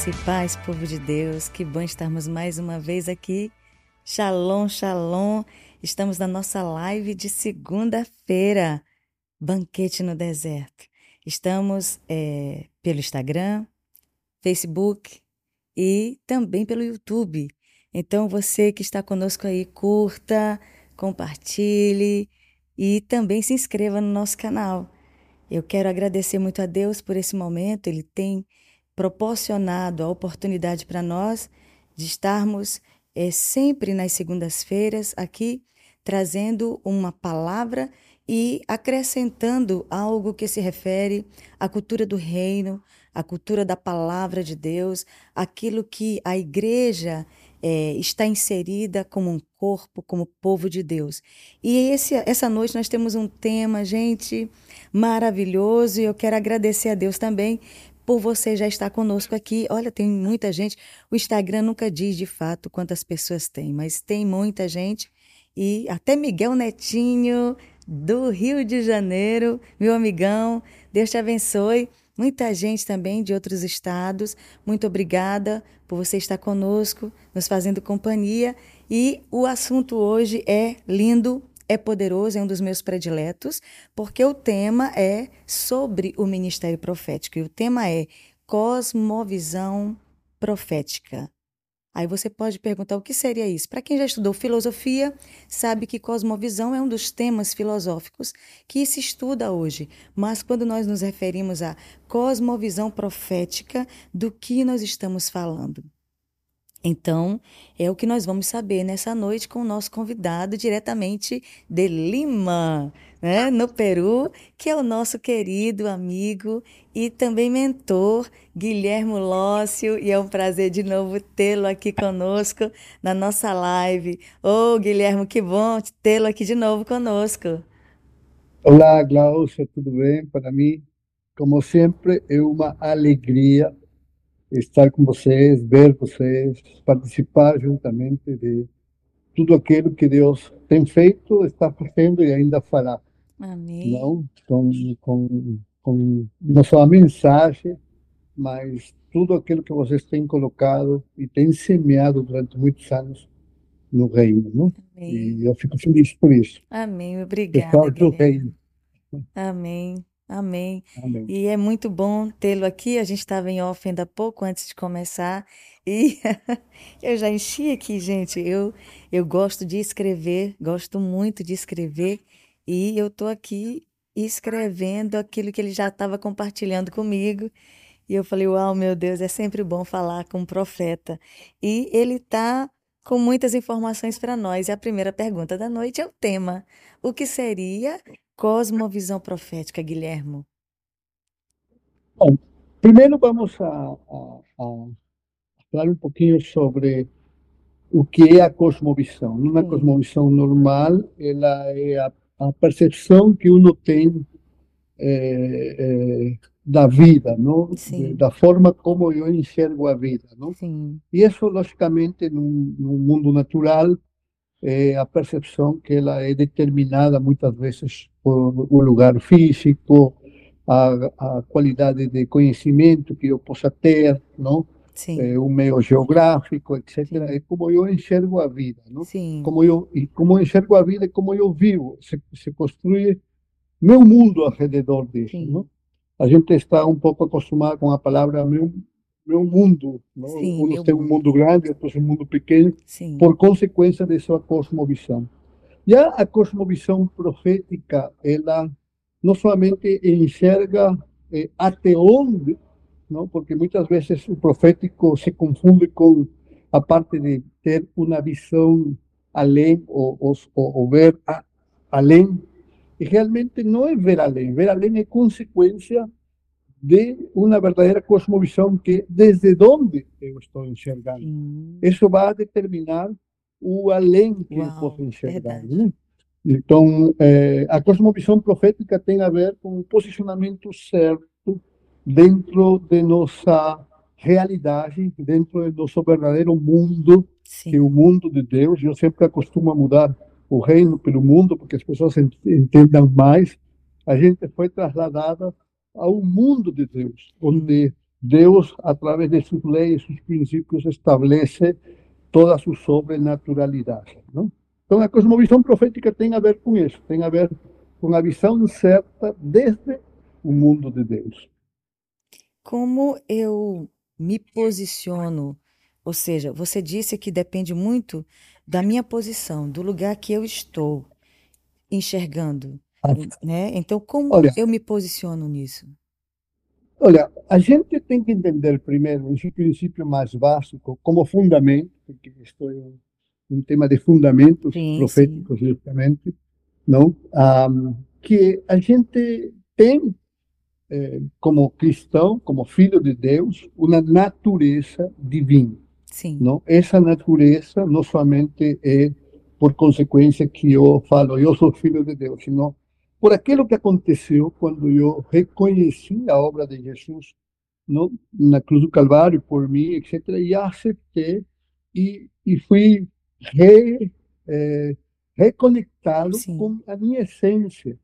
Graça e paz, povo de Deus. Que bom estarmos mais uma vez aqui. Shalom, shalom. Estamos na nossa live de segunda-feira, Banquete no Deserto. Estamos é, pelo Instagram, Facebook e também pelo YouTube. Então, você que está conosco aí, curta, compartilhe e também se inscreva no nosso canal. Eu quero agradecer muito a Deus por esse momento. Ele tem proporcionado a oportunidade para nós de estarmos é, sempre nas segundas-feiras aqui trazendo uma palavra e acrescentando algo que se refere à cultura do reino, à cultura da palavra de Deus, aquilo que a igreja é, está inserida como um corpo, como povo de Deus. E esse, essa noite nós temos um tema, gente, maravilhoso, e eu quero agradecer a Deus também por você já estar conosco aqui. Olha, tem muita gente. O Instagram nunca diz de fato quantas pessoas tem, mas tem muita gente. E até Miguel Netinho, do Rio de Janeiro, meu amigão, Deus te abençoe. Muita gente também de outros estados. Muito obrigada por você estar conosco, nos fazendo companhia. E o assunto hoje é lindo, é poderoso, é um dos meus prediletos, porque o tema é sobre o ministério profético e o tema é cosmovisão profética. Aí você pode perguntar o que seria isso. Para quem já estudou filosofia, sabe que cosmovisão é um dos temas filosóficos que se estuda hoje. Mas quando nós nos referimos à cosmovisão profética, do que nós estamos falando? Então, é o que nós vamos saber nessa noite com o nosso convidado diretamente de Lima, né, no Peru, que é o nosso querido amigo e também mentor, Guilhermo Lócio, e é um prazer de novo tê-lo aqui conosco na nossa live. Ô, oh, Guilhermo, que bom tê-lo aqui de novo conosco. Olá, Glaucia, tudo bem? Para mim, como sempre, é uma alegria estar com vocês, ver vocês, participar juntamente de tudo aquilo que Deus tem feito, está fazendo e ainda fará. Amém. Não com, com, com não só a mensagem, mas tudo aquilo que vocês têm colocado e têm semeado durante muitos anos no reino, não? Amém. E eu fico feliz por isso. Amém. Obrigada. do reino. Amém. Amém. Amém. E é muito bom tê-lo aqui. A gente estava em off ainda pouco antes de começar. E eu já enchi aqui, gente. Eu, eu gosto de escrever, gosto muito de escrever. E eu estou aqui escrevendo aquilo que ele já estava compartilhando comigo. E eu falei, uau, meu Deus, é sempre bom falar com um profeta. E ele está com muitas informações para nós. E a primeira pergunta da noite é o tema: o que seria Cosmovisão profética, Guilhermo. Bom, primeiro vamos a, a, a, falar um pouquinho sobre o que é a cosmovisão. Uma cosmovisão normal, ela é a, a percepção que uno tem é, é, da vida, não? da forma como eu enxergo a vida. Não? Sim. E isso, logicamente, no, no mundo natural, é a percepção que ela é determinada muitas vezes por o lugar físico, a, a qualidade de conhecimento que eu possa ter, não? É, o meio geográfico, etc. Sim. É como eu enxergo a vida, não? Sim. Como eu e como eu enxergo a vida, como eu vivo, se, se construi meu mundo ao redor disso, não? A gente está um pouco acostumado com a palavra meu meu mundo, não? Sim, Uns um mundo grande, outros um mundo pequeno, Sim. por consequência de sua cosmovisão. Já a cosmovisão profética, ela não somente enxerga eh, até onde, não? porque muitas vezes o profético se confunde com a parte de ter uma visão além ou, ou, ou ver a, além. E realmente não é ver além. Ver além é consequência de uma verdadeira cosmovisão que desde onde eu estou enxergando. Isso vai determinar o além que Uau, eu posso enxergar. Né? Então, é, a cosmovisão profética tem a ver com o posicionamento certo dentro de nossa realidade, dentro do nosso verdadeiro mundo, Sim. que é o mundo de Deus. Eu sempre acostumo a mudar o reino pelo mundo, porque as pessoas entendam mais. A gente foi trasladada ao mundo de Deus, onde Deus, através de suas leis, seus princípios, estabelece toda a sua sobrenaturalidade. Não? Então, a cosmovisão profética tem a ver com isso, tem a ver com a visão certa desde o mundo de Deus. Como eu me posiciono, ou seja, você disse que depende muito da minha posição, do lugar que eu estou enxergando, né? Então, como Olha, eu me posiciono nisso? olha, a gente tem que entender primeiro esse princípio mais básico como fundamento, porque isto é um, um tema de fundamentos Sim, sim, proféticos, justamente, não? Ah, que a gente tem eh, como cristão, como filho de Deus, uma natureza divina. sim, não? Essa natureza não somente é por consequência que eu falo, eu sou filho de Deus, senão por aquilo que aconteceu quando eu reconheci a obra de Jesus, não? Na cruz do Calvário por mim, etc. E aceitei e, e fui re, eh, reconectado sim, com a minha essência,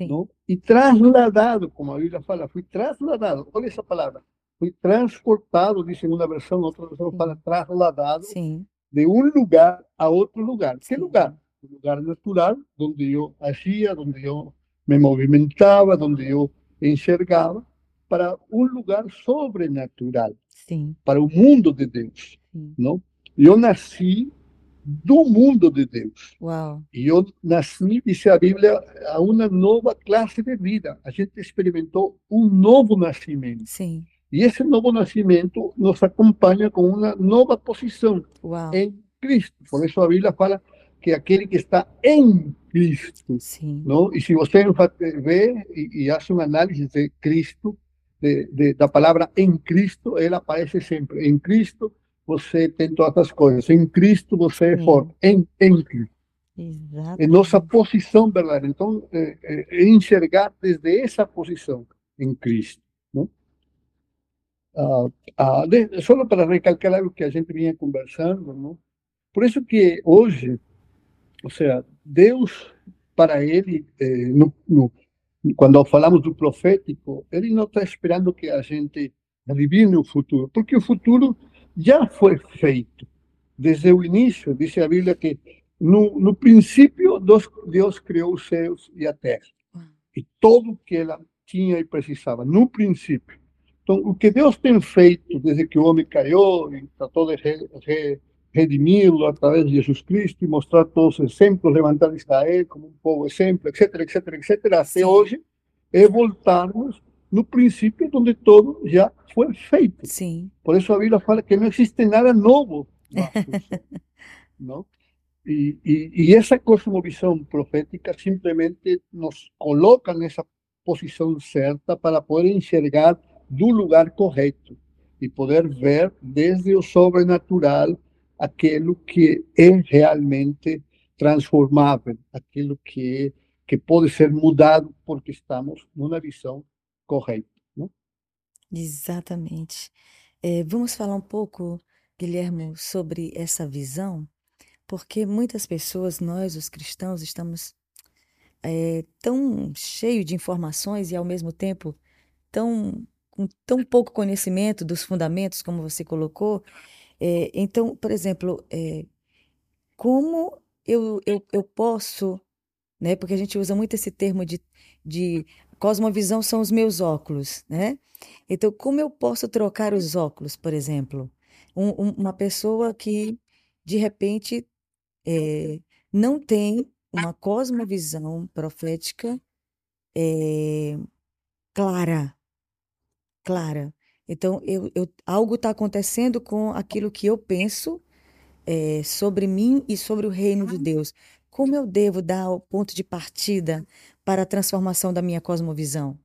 não? E trasladado, como a Bíblia fala, fui trasladado. Olha essa palavra. Fui transportado, diz uma versão, outra versão fala trasladado sim, de um lugar a outro lugar. Que sim, lugar? Um lugar natural, onde eu agia, onde eu me movimentava, onde eu enxergava, para um lugar sobrenatural, sim, para o mundo de Deus, sim. não? Eu nasci do mundo de Deus. Uau, E eu nasci, diz a Bíblia, a uma nova classe de vida. A gente experimentou um novo nascimento. sim, E esse novo nascimento nos acompanha com uma nova posição uau, em Cristo. Por isso a Bíblia fala que aquele que está em Cristo, sim, não? E se você vê e, e faz uma análise de Cristo, de, de, da palavra em Cristo, ela aparece sempre. Em Cristo você tem todas as coisas. Em Cristo você é forte. Em, em Cristo. É nossa posição verdadeira. Então, é, é, é enxergar desde essa posição em Cristo. Não? Ah, ah, de- só para recalcar algo que a gente vinha conversando, não? Por isso que hoje, ou seja, Deus, para ele, eh, no, no, quando falamos do profético, ele não está esperando que a gente adivine o futuro, porque o futuro já foi feito. Desde o início, diz a Bíblia que no, no princípio Deus, Deus criou os céus e a terra e tudo que ela tinha e precisava, no princípio. Então, o que Deus tem feito desde que o homem caiu e tratou de re, re, redimi-lo através de Jesus Cristo e mostrar todos os exemplos, levantar Israel como um povo exemplo, etc, etc, etc, até hoje, é voltarmos no princípio onde tudo já foi feito. sim, Por isso a Bíblia fala que não existe nada novo não? E, e, e essa cosmovisão profética simplesmente nos coloca nessa posição certa para poder enxergar do lugar correto e poder ver desde o sobrenatural aquilo que é realmente transformável, aquilo que é, que pode ser mudado porque estamos numa visão correta, exatamente. É, vamos falar um pouco, Guilhermo, sobre essa visão, porque muitas pessoas, nós, os cristãos, estamos é, tão cheios de informações e ao mesmo tempo tão com tão pouco conhecimento dos fundamentos, como você colocou. É, então, por exemplo, é, como eu, eu, eu posso, né? Porque a gente usa muito esse termo de, de cosmovisão são os meus óculos, né? Então, como eu posso trocar os óculos, por exemplo? Um- um- uma pessoa que, de repente, é, não tem uma cosmovisão profética é, clara, clara. Então, eu, eu, algo está acontecendo com aquilo que eu penso é, sobre mim e sobre o reino de Deus. Como eu devo dar o ponto de partida para a transformação da minha cosmovisão?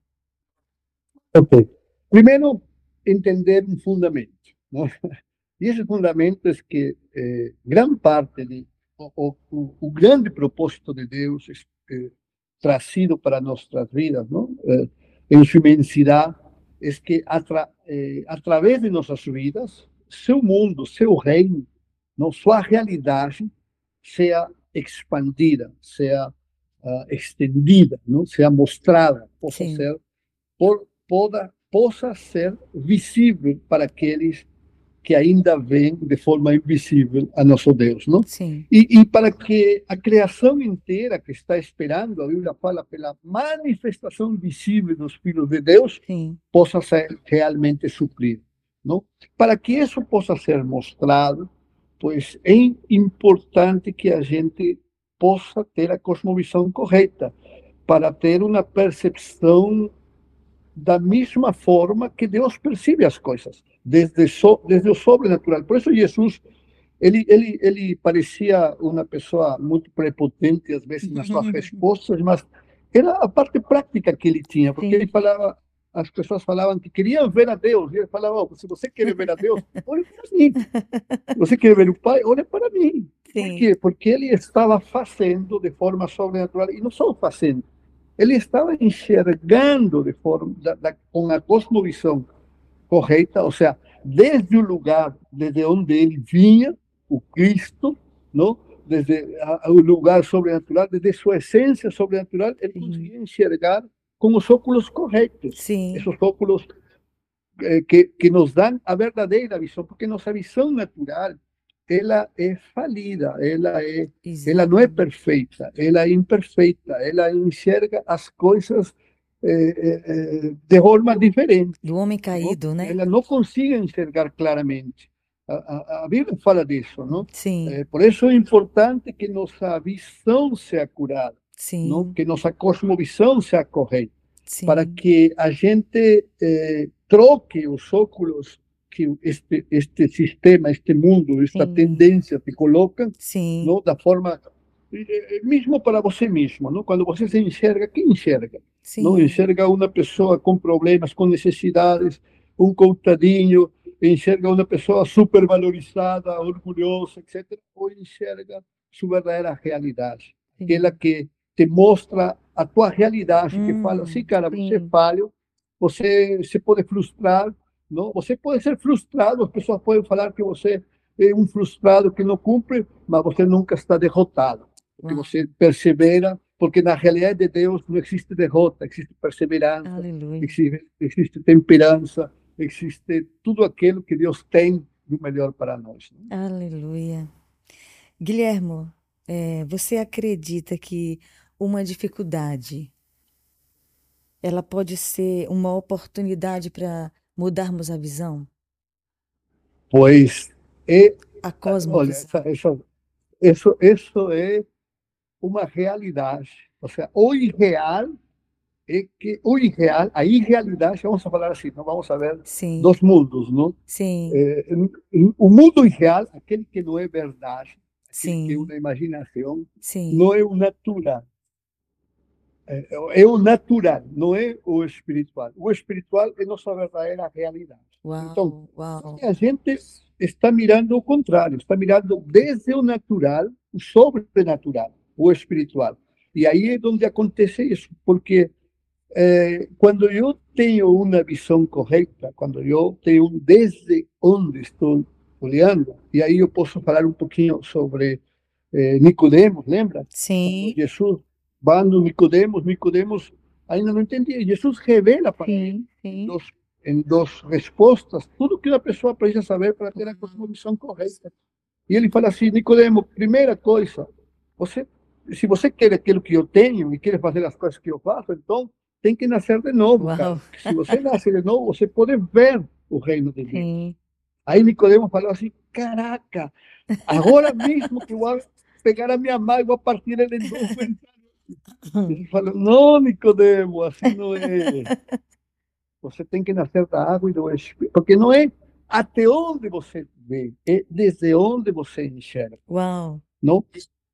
Ok. Primeiro, entender um fundamento, não? E esse fundamento é que eh, grande parte de o, o, o grande propósito de Deus eh, trazido para nossas vidas, não? Eh, em sua imensidade, é que atra, eh, através de nossas vidas, seu mundo, seu reino, não sua realidade seja expandida, seja uh, estendida, não? seja mostrada, possa Sim. ser por toda possa ser visível para aqueles que ainda veem de forma invisível a nosso Deus, não? Sim. E, e, para que a criação inteira que está esperando, a Bíblia fala pela manifestação visível dos filhos de Deus, Sim. possa ser realmente suprido, não? Para que isso possa ser mostrado, pois é importante que a gente possa ter a cosmovisão correta, para ter uma percepção da mesma forma que Deus percebe as coisas, desde, so, desde o sobrenatural. Por isso Jesus, ele, ele, ele parecia uma pessoa muito prepotente, às vezes, nas suas respostas, mas era a parte prática que ele tinha, porque Sim. ele falava, as pessoas falavam que queriam ver a Deus, e ele falava, oh, se você quer ver a Deus, olhe para mim. Se você quer ver o Pai, olhe para mim. Sim. Por quê? Porque ele estava fazendo de forma sobrenatural, e não só fazendo, ele estava enxergando de forma, da, da, com a cosmovisão correta, ou seja, desde o lugar desde onde ele vinha, o Cristo, não? desde o lugar sobrenatural, desde sua essência sobrenatural, ele Sim. conseguia enxergar com os óculos corretos. Sim. Esses óculos eh, que, que nos dão a verdadeira visão, porque nossa visão natural ela é falida, ela é, ela não é perfeita, ela é imperfeita, ela enxerga as coisas é, é, de forma diferente. Do homem caído, né? Ela não consegue enxergar claramente. A, a, a Bíblia fala disso, não? Sim. É, por isso é importante que nossa visão seja curada, Sim. não? Que nossa cosmovisão seja correta, Sim. para que a gente troque os óculos que este este sistema, este mundo, esta Sim. tendência te coloca, Sim. não, da forma mesmo para você mesmo, não? Quando você se enxerga, quem enxerga? Sim. Não enxerga uma pessoa com problemas, com necessidades, um coitadinho, enxerga uma pessoa supervalorizada, orgulhosa, etc. Ou enxerga sua verdadeira realidade, sim. aquela que te mostra a tua realidade, hum, que fala assim, cara, sim. você é falho, você se pode frustrar, não? Você pode ser frustrado, as pessoas podem falar que você é um frustrado que não cumpre, mas você nunca está derrotado. Porque você persevera, porque na realidade de Deus não existe derrota, existe perseverança, existe, existe temperança, existe tudo aquilo que Deus tem do melhor para nós. Aleluia. Guilhermo, é, você acredita que uma dificuldade ela pode ser uma oportunidade para mudarmos a visão? Pois é. A cosmovisão. Olha, isso, isso, isso é uma realidade. Ou seja, o irreal é que o irreal, a irrealidade, vamos falar assim, não vamos ver Sim. dos mundos, não? Sim. É, o mundo irreal, aquele que não é verdade, Sim. que é uma imaginação, Sim. não é o natural. É, é, o natural, não é o espiritual. O espiritual é nossa verdadeira realidade. Uau, então, uau. a gente está mirando o contrário, está mirando desde o natural, o sobrenatural, o espiritual. E aí é onde acontece isso, porque eh, quando eu tenho uma visão correta, quando eu tenho desde onde estou olhando, e aí eu posso falar um pouquinho sobre eh, Nicodemos, lembra? Sim. Quando Quando Nicodemos, Nicodemos ainda não entendia. Jesus revela para sim, ele sim. em dos, em duas respostas tudo que uma pessoa precisa saber para ter a cosmovisão correta. E ele fala assim, Nicodemo, primeira coisa, você, se você quer aquilo que eu tenho e quer fazer as coisas que eu faço, então tem que nascer de novo. Se você nasce de novo, você pode ver o reino de Deus. Sim. Aí Nicodemo falou assim, caraca, agora mesmo que eu vou pegar a minha mãe e vou partir ela em dois ele fala, não, Nicodemo, assim não é. Você tem que nascer da água e do Espírito, porque não é até onde você vê, é desde onde você enxerga. Uau! Não?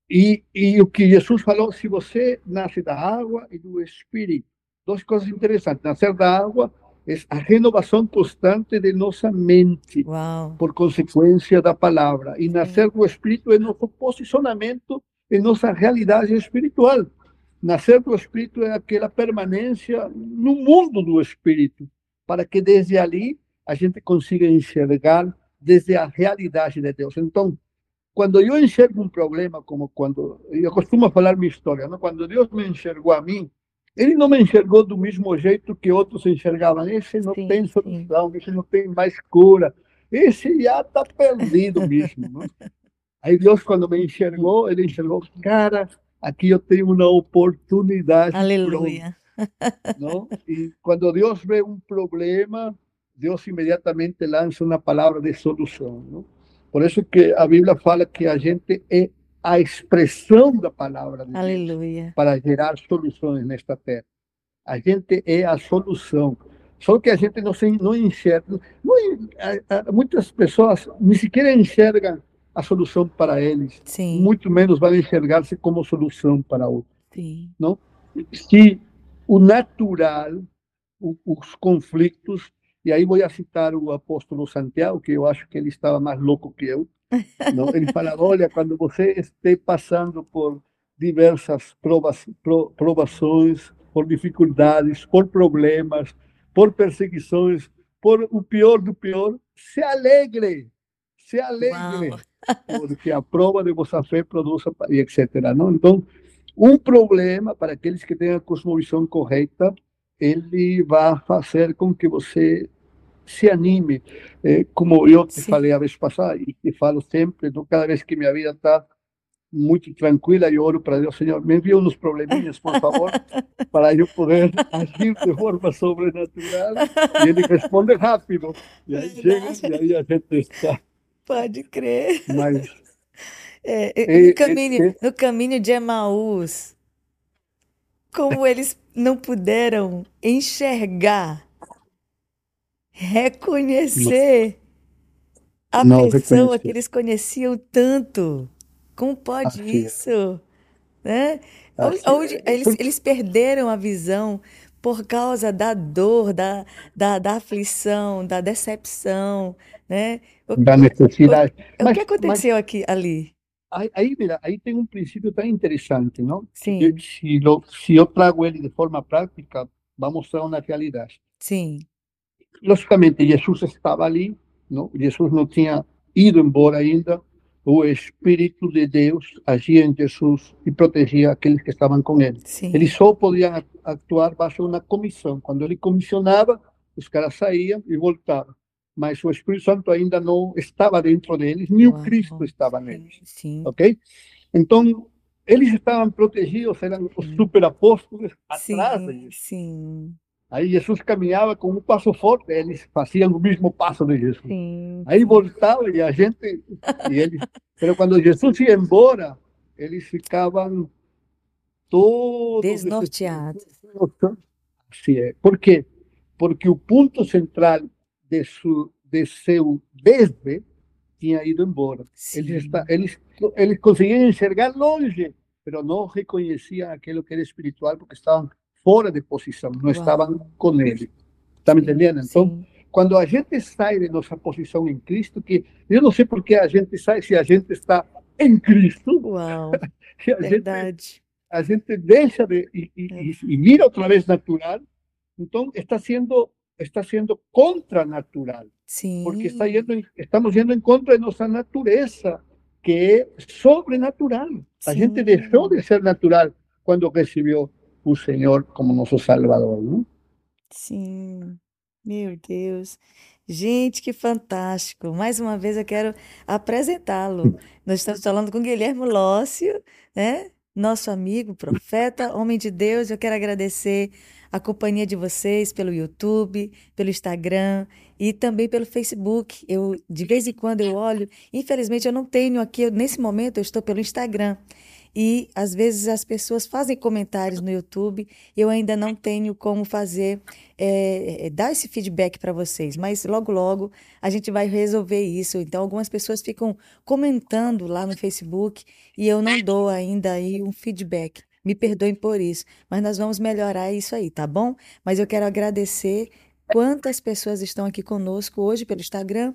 E, e o que Jesus falou, se você nasce da água e do Espírito, duas coisas interessantes. Nascer da água é a renovação constante de nossa mente, Uau. por consequência da palavra. E nascer do Espírito é nosso posicionamento em nossa realidade espiritual. Nascer do Espírito é aquela permanência no mundo do Espírito, para que desde ali a gente consiga enxergar desde a realidade de Deus. Então, quando eu enxergo um problema, como quando eu costumo falar minha história, não? quando Deus me enxergou a mim, ele não me enxergou do mesmo jeito que outros enxergavam. Esse não Sim, tem sim. solução, esse não tem mais cura, esse já está perdido mesmo. né? Aí Deus, quando me enxergou, ele enxergou, cara, aqui eu tenho uma oportunidade. Aleluia. ¿no? Y cuando Dios ve un problema, Dios inmediatamente lanza una palabra de solución, ¿no? Por eso que a Bíblia fala que a gente é a expressão da palavra de Deus Aleluia. para gerar soluções nesta terra. A gente é a solução. Só que a gente não, se, não enxerga. Não, a- a- muitas pessoas nem sequer enxergam a solução para eles, Sim, muito menos vão enxergar-se como solução para outros sim. se o natural, o- os conflitos, e aí vou citar o apóstolo Santiago, que eu acho que ele estava mais louco que eu, não? Ele fala, olha, quando você estiver passando por diversas provas, pro- provações, por dificuldades, por problemas, por perseguições, por o pior do pior, se alegre, se alegre, Uau. Porque a prova de vossa fé produz, a pa- e etc. Não? Então, um problema para aqueles que têm a cosmovisão correta, ele vai fazer com que você se anime. Eh, como eu te Sim. falei a vez passada, e te falo sempre, então, cada vez que minha vida está muito tranquila, eu oro para Deus, Senhor, me envia uns probleminhas, por favor, para eu poder agir de forma sobrenatural. E ele responde rápido. E aí chega, e aí a gente está Pode crer. mais É, no caminho, no caminho de Emaús, como eles não puderam enxergar, reconhecer a Não pessoa reconhecer. que eles conheciam tanto. Como pode Assim é. isso? Né? Assim Onde, é. eles, eles perderam a visão por causa da dor, da, da, da aflição, da decepção, né? O, da necessidade. o Mas, que mas aconteceu aqui, ali? aí, aí, mira, aí tem um princípio tão interessante, não? Sim, se, lo, se eu trago ele de forma prática, vai mostrar uma realidade. sim, Logicamente, Jesus estava ali, não? Jesus não tinha ido embora ainda. O Espírito de Deus agia em Jesus e protegia aqueles que estavam com ele. sim. Eles só podiam atuar baixo uma comissão. Quando ele comissionava, os caras saíam e voltavam. Mas o Espírito Santo ainda não estava dentro deles, nem o Cristo Uau, estava neles. sim, Ok? Então, eles estavam protegidos, eram os superapóstolos atrás sim, deles. sim, Aí Jesus caminhava com um passo forte, eles faziam o mesmo passo de Jesus. sim, Aí voltava e a gente, e eles, mas quando Jesus ia embora, eles ficavam todos Desnorteados. Assim é. Por quê? Porque o ponto central de, su, de seu desve tinha ido embora. Eles, está, eles, eles conseguiam enxergar longe, mas não reconheciam aquilo que era espiritual porque estavam fora de posição, não estavam uau, com ele. Está me entendendo? Então, sim, quando a gente sai de nossa posição em Cristo, que eu não sei por que a gente sai se a gente está em Cristo, uau, a gente, verdade. a gente deixa de e, e, É, e- e mira outra vez natural, então está sendo está sendo contranatural, porque está yendo, estamos indo em contra de nossa natureza, que é sobrenatural. A gente deixou sim, de ser natural quando recebeu o Senhor como nosso Salvador, não? sim. Meu Deus. Gente, que fantástico. Mais uma vez eu quero apresentá-lo. Nós estamos falando com Guilherme Lócio, né? Nosso amigo, profeta, homem de Deus. Eu quero agradecer a companhia de vocês pelo YouTube, pelo Instagram e também pelo Facebook. Eu, de vez em quando eu olho, infelizmente eu não tenho aqui, eu- nesse momento eu estou pelo Instagram. E às vezes as pessoas fazem comentários no YouTube, eu ainda não tenho como fazer, é, é, dar esse feedback para vocês, mas logo logo a gente vai resolver isso. Então, algumas pessoas ficam comentando lá no Facebook e eu não dou ainda aí um feedback. Me perdoem por isso, mas nós vamos melhorar isso aí, tá bom? Mas eu quero agradecer quantas pessoas estão aqui conosco hoje pelo Instagram,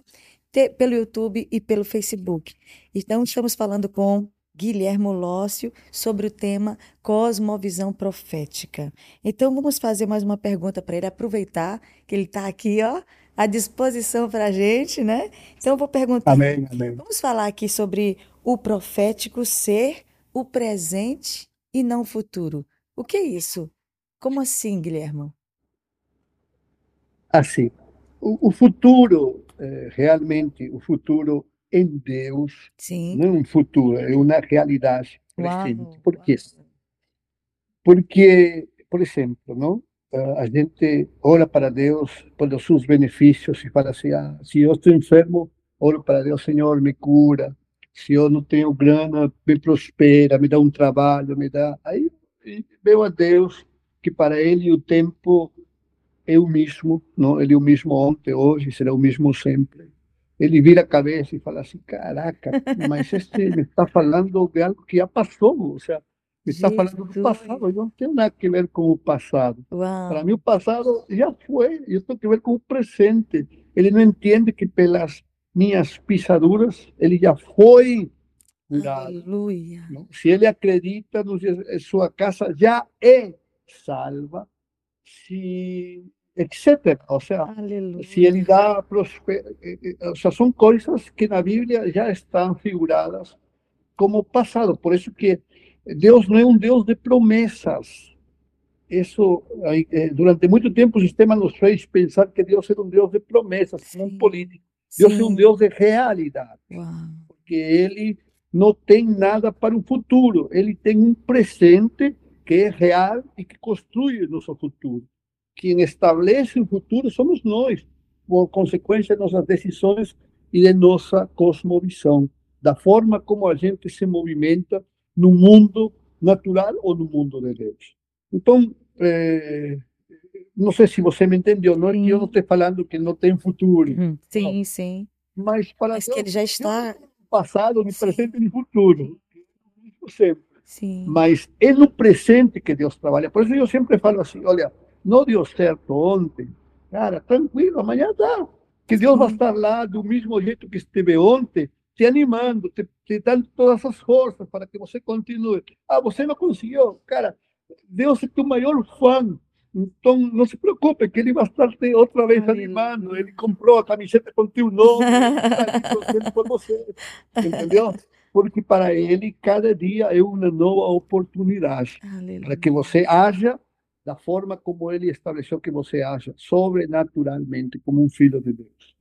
te- pelo YouTube e pelo Facebook. Então, estamos falando com Guilhermo Lócio sobre o tema Cosmovisão Profética. Então, vamos fazer mais uma pergunta para ele, aproveitar que ele está aqui, ó, à disposição para a gente, né? Então, eu vou perguntar. Amém, amém. Vamos falar aqui sobre o profético ser o presente e não futuro. O que é isso? Como assim, Guilherme? Assim, o, o futuro, eh, realmente, o futuro em Deus, Sim. não é um futuro, é uma realidade presente. Por quê? Porque, por exemplo, não? A gente ora para Deus pelos seus benefícios e fala assim: ah, se eu estou enfermo, oro para Deus, Senhor, me cura. Se eu não tenho grana, me prospera, me dá um trabalho, me dá. Aí veio a Deus que para Ele o tempo é o mesmo, não? Ele é o mesmo ontem, hoje, será o mesmo sempre. Ele vira a cabeça e fala assim: caraca, mas este me está falando de algo que já passou, ou seja, me está falando do passado, eu não tenho nada que ver com o passado. Para Uau. mim, o passado já foi, eu tenho que ver com o presente. Ele não entende que pelas minhas pisaduras ele já foi curado. Aleluia. não? Se ele acredita, sua casa já é salva, se, etc. Ou seja, Aleluia. se ele dá prosper... eh, eh, ou seja, são coisas que na Bíblia já estão figuradas como passado. Por isso que Deus não é um Deus de promessas. Isso, eh, durante muito tempo, o sistema nos fez pensar que Deus era um Deus de promessas, Sim. político. Deus é um Sim. Deus de realidade, Uau. porque Ele não tem nada para o futuro. Ele tem um presente que é real e que construi o nosso futuro. Quem estabelece o futuro somos nós, por consequência de nossas decisões e de nossa cosmovisão, da forma como a gente se movimenta no mundo natural ou no mundo de Deus. Então, eh, não sei se você me entendeu, não é que eu não estou falando que não tem futuro, Hum, Sim, sim. mas para Mas que Deus, ele já está. passado, Sim. presente e um futuro. Sempre. Sim. Mas é no presente que Deus trabalha. Por isso eu sempre falo assim: olha, não deu certo ontem, cara, tranquilo, amanhã dá. Que Deus vai Sim. estar lá do mesmo jeito que esteve ontem, te animando, te, te dando todas as forças para que você continue. Ah, você não conseguiu, cara, Deus é teu maior fã. Então, não se preocupe, que ele vai estar outra vez animando. Ele comprou a camiseta com teu nome, ele está torcendo por você. Entendeu? Porque para ele, cada dia é uma nova oportunidade para Aleluia. que você haja da forma como ele estabeleceu que você haja, sobrenaturalmente, como um filho de Deus.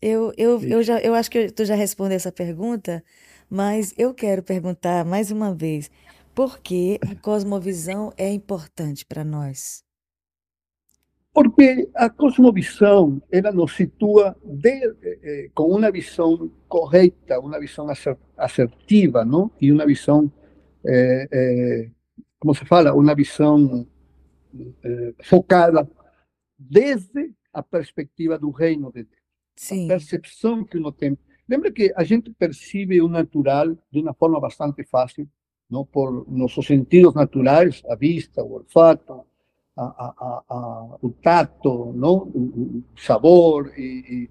Eu, eu, eu, já, eu acho que tu já respondeu essa pergunta, mas eu quero perguntar mais uma vez, por que a cosmovisão é importante para nós? Porque a cosmovisão, ela nos situa de, eh, eh, com uma visão correta, uma visão assertiva, não? E uma visão, eh, eh, como se fala, uma visão eh, focada desde a perspectiva do reino de Deus. a Sim, percepção que uno tem. Lembra que a gente percebe o natural de uma forma bastante fácil, não por nossos sentidos naturais, a vista, o olfato, a, a, a, o tato, não? O, o sabor e,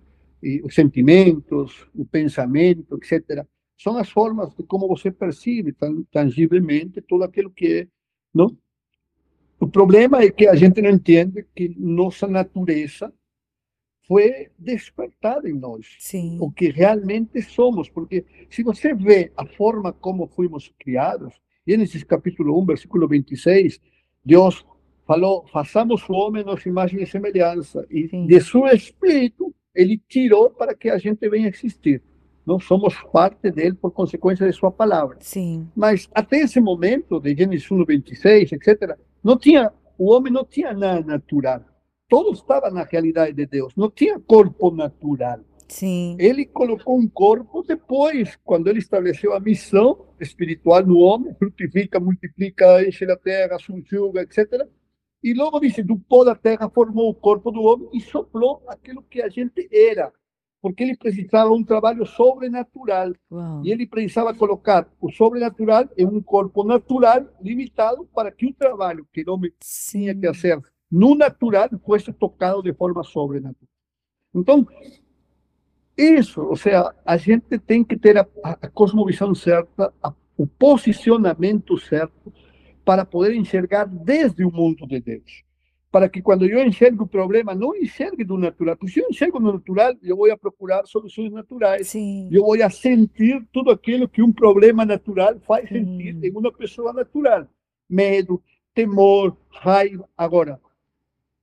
os sentimentos, o pensamento, etc. São as formas de como você percebe tan, tangivelmente tudo aquilo que é? O problema é que a gente não entende que nossa natureza foi despertada em nós, sim, o que realmente somos, porque se você vê a forma como fomos criados, Gênesis capítulo 1, versículo 26, Deus falou, façamos o homem nossa imagem e semelhança, e sim, de seu espírito ele tirou para que a gente venha existir. Nós somos parte dele por consequência de sua palavra. sim, Mas até esse momento, de Gênesis 1, 26, etc., não tinha, o homem não tinha nada natural. Todo estava na realidade de Deus. Não tinha corpo natural. sim, Ele colocou um corpo depois, quando ele estabeleceu a missão espiritual no homem, frutifica, multiplica, enche a terra, subjuga, etc. E logo disse, do pó da terra formou o corpo do homem e soprou aquilo que a gente era, porque ele precisava um trabalho sobrenatural. uau, E ele precisava colocar o sobrenatural em um corpo natural limitado para que o trabalho que o homem tinha que sim, fazer no natural fosse tocado de forma sobrenatural. Então, isso, ou seja, a gente tem que ter a, a cosmovisão certa, a, o posicionamento certo para poder enxergar desde o mundo de Deus. Para que quando eu enxergo o problema, não enxergue do natural. Porque se eu enxergo no natural, eu vou a procurar soluções naturais. sim, Eu vou a sentir tudo aquilo que um problema natural faz sentir sim, em uma pessoa natural. Medo, temor, raiva. Agora,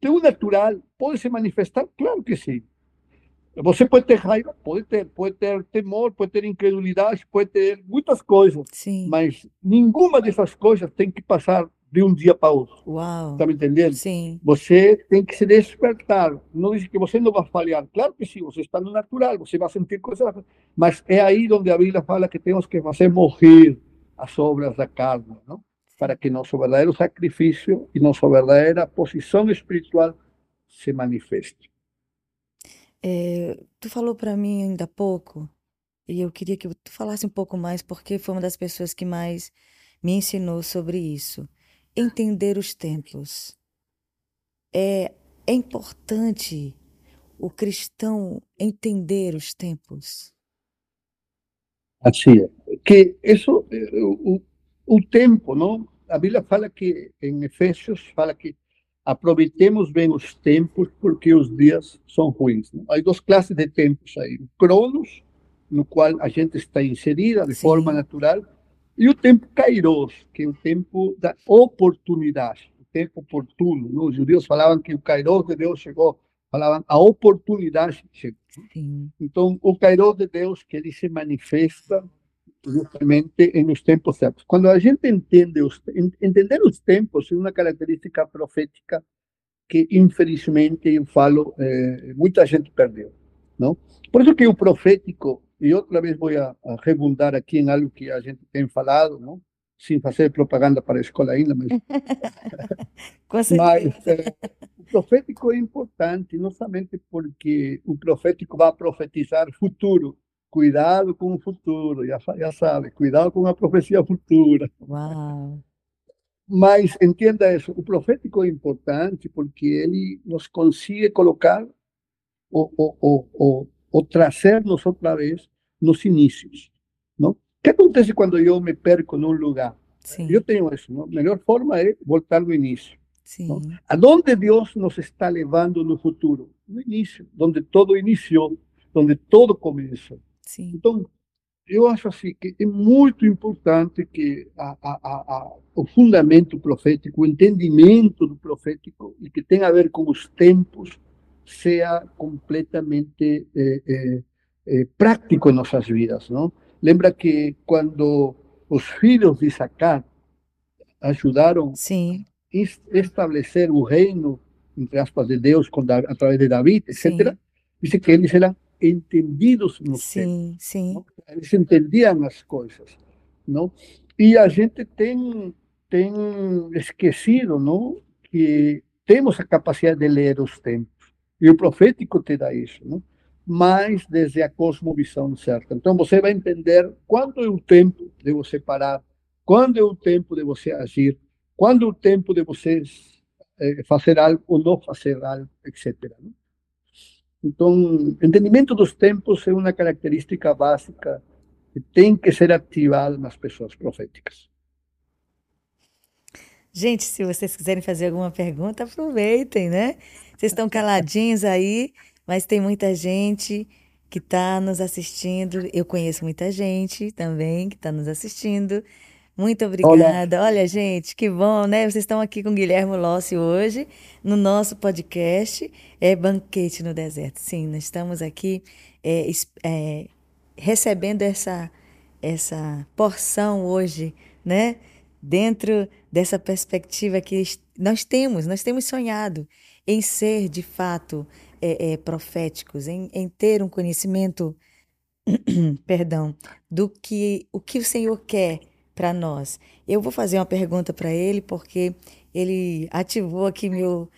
o natural pode se manifestar? Claro que sim. Você pode ter raiva, pode ter, pode ter temor, pode ter incredulidade, pode ter muitas coisas. Sim. Mas nenhuma dessas coisas tem que passar de um dia para outro. Uau. Está me entendendo? Sim. Você tem que se despertar. Não diz que você não vai falhar. Claro que sim, você está no natural, você vai sentir coisas. Mas é aí onde a Bíblia fala que temos que fazer morrer as obras da carne, não? Para que nosso verdadeiro sacrifício e nossa verdadeira posição espiritual se manifeste. É, tu falou para mim ainda há pouco, e eu queria que tu falasse um pouco mais, porque foi uma das pessoas que mais me ensinou sobre isso. Entender os templos. É, é importante o cristão entender os tempos. Assim é. Que isso, o, o tempo, não? A Bíblia fala que, em Efésios, fala que aproveitemos bem os tempos porque os dias são ruins. Não? Há duas classes de tempos aí. O Cronos, no qual a gente está inserida de Sim. forma natural, e o tempo Kairos, que é o tempo da oportunidade, o tempo oportuno. Não? Os judeus falavam que o Kairos de Deus chegou, falavam a oportunidade chegou. Sim. Então, o Kairos de Deus, que ele se manifesta justamente en los tiempos certos. Cuando la gente entiende, os, entender os tempos é uma característica profética que, infelizmente, eu falo, eh, muita gente perdeu. Não? Por isso que o profético, e outra vez vou a, a rebundar aqui em algo que a gente tem falado, não? sem fazer propaganda para a escola ainda, mas... mas o profético é importante, não somente porque o profético vai profetizar futuro, cuidado com o futuro, já, já sabe, cuidado com a profecia futura. Uau! Mas entenda isso, o profético é importante porque ele nos consegue colocar ou, ou, ou, ou, ou trazer-nos outra vez nos inícios. Não? O que acontece quando eu me perco num lugar? Sim. Eu tenho isso, não? a melhor forma é voltar no início. Sim. Aonde Deus nos está levando no futuro? No início, onde todo iniciou, onde todo começou. Sim. Então, eu acho assim que é muito importante que a, a, a, o fundamento profético, o entendimento do profético e que tem a ver com os tempos, seja completamente é, é, é, prático em nossas vidas, não? Lembra que quando os filhos de Isaac ajudaram Sim. a estabelecer o reino, entre aspas, de Deus através de David, etc., diz que eles eram entendidos no sim, tempo. Sim. Não? Eles entendiam as coisas. Não? E a gente tem, tem esquecido não? que temos a capacidade de ler os tempos. E o profético te dá isso. Não? mas desde a cosmovisão certa. Então você vai entender quando é o tempo de você parar, quando é o tempo de você agir, quando é o tempo de você eh, fazer algo ou não fazer algo, etc. Não? Então, entendimento dos tempos é uma característica básica que tem que ser ativada nas pessoas proféticas. Gente, se vocês quiserem fazer alguma pergunta, aproveitem, né? Vocês estão caladinhos aí, mas tem muita gente que está nos assistindo. Eu conheço muita gente também que está nos assistindo. Muito obrigada. Olá. Olha, gente, que bom, né? Vocês estão aqui com o Guilherme Lossi hoje no nosso podcast é Banquete no Deserto. Sim, nós estamos aqui é, é, recebendo essa, essa porção hoje, né? Dentro dessa perspectiva que nós temos, nós temos sonhado em ser de fato é, é, proféticos, em, em ter um conhecimento, perdão, do que o que o Senhor quer para nós. Eu vou fazer uma pergunta para ele, porque ele ativou aqui meu,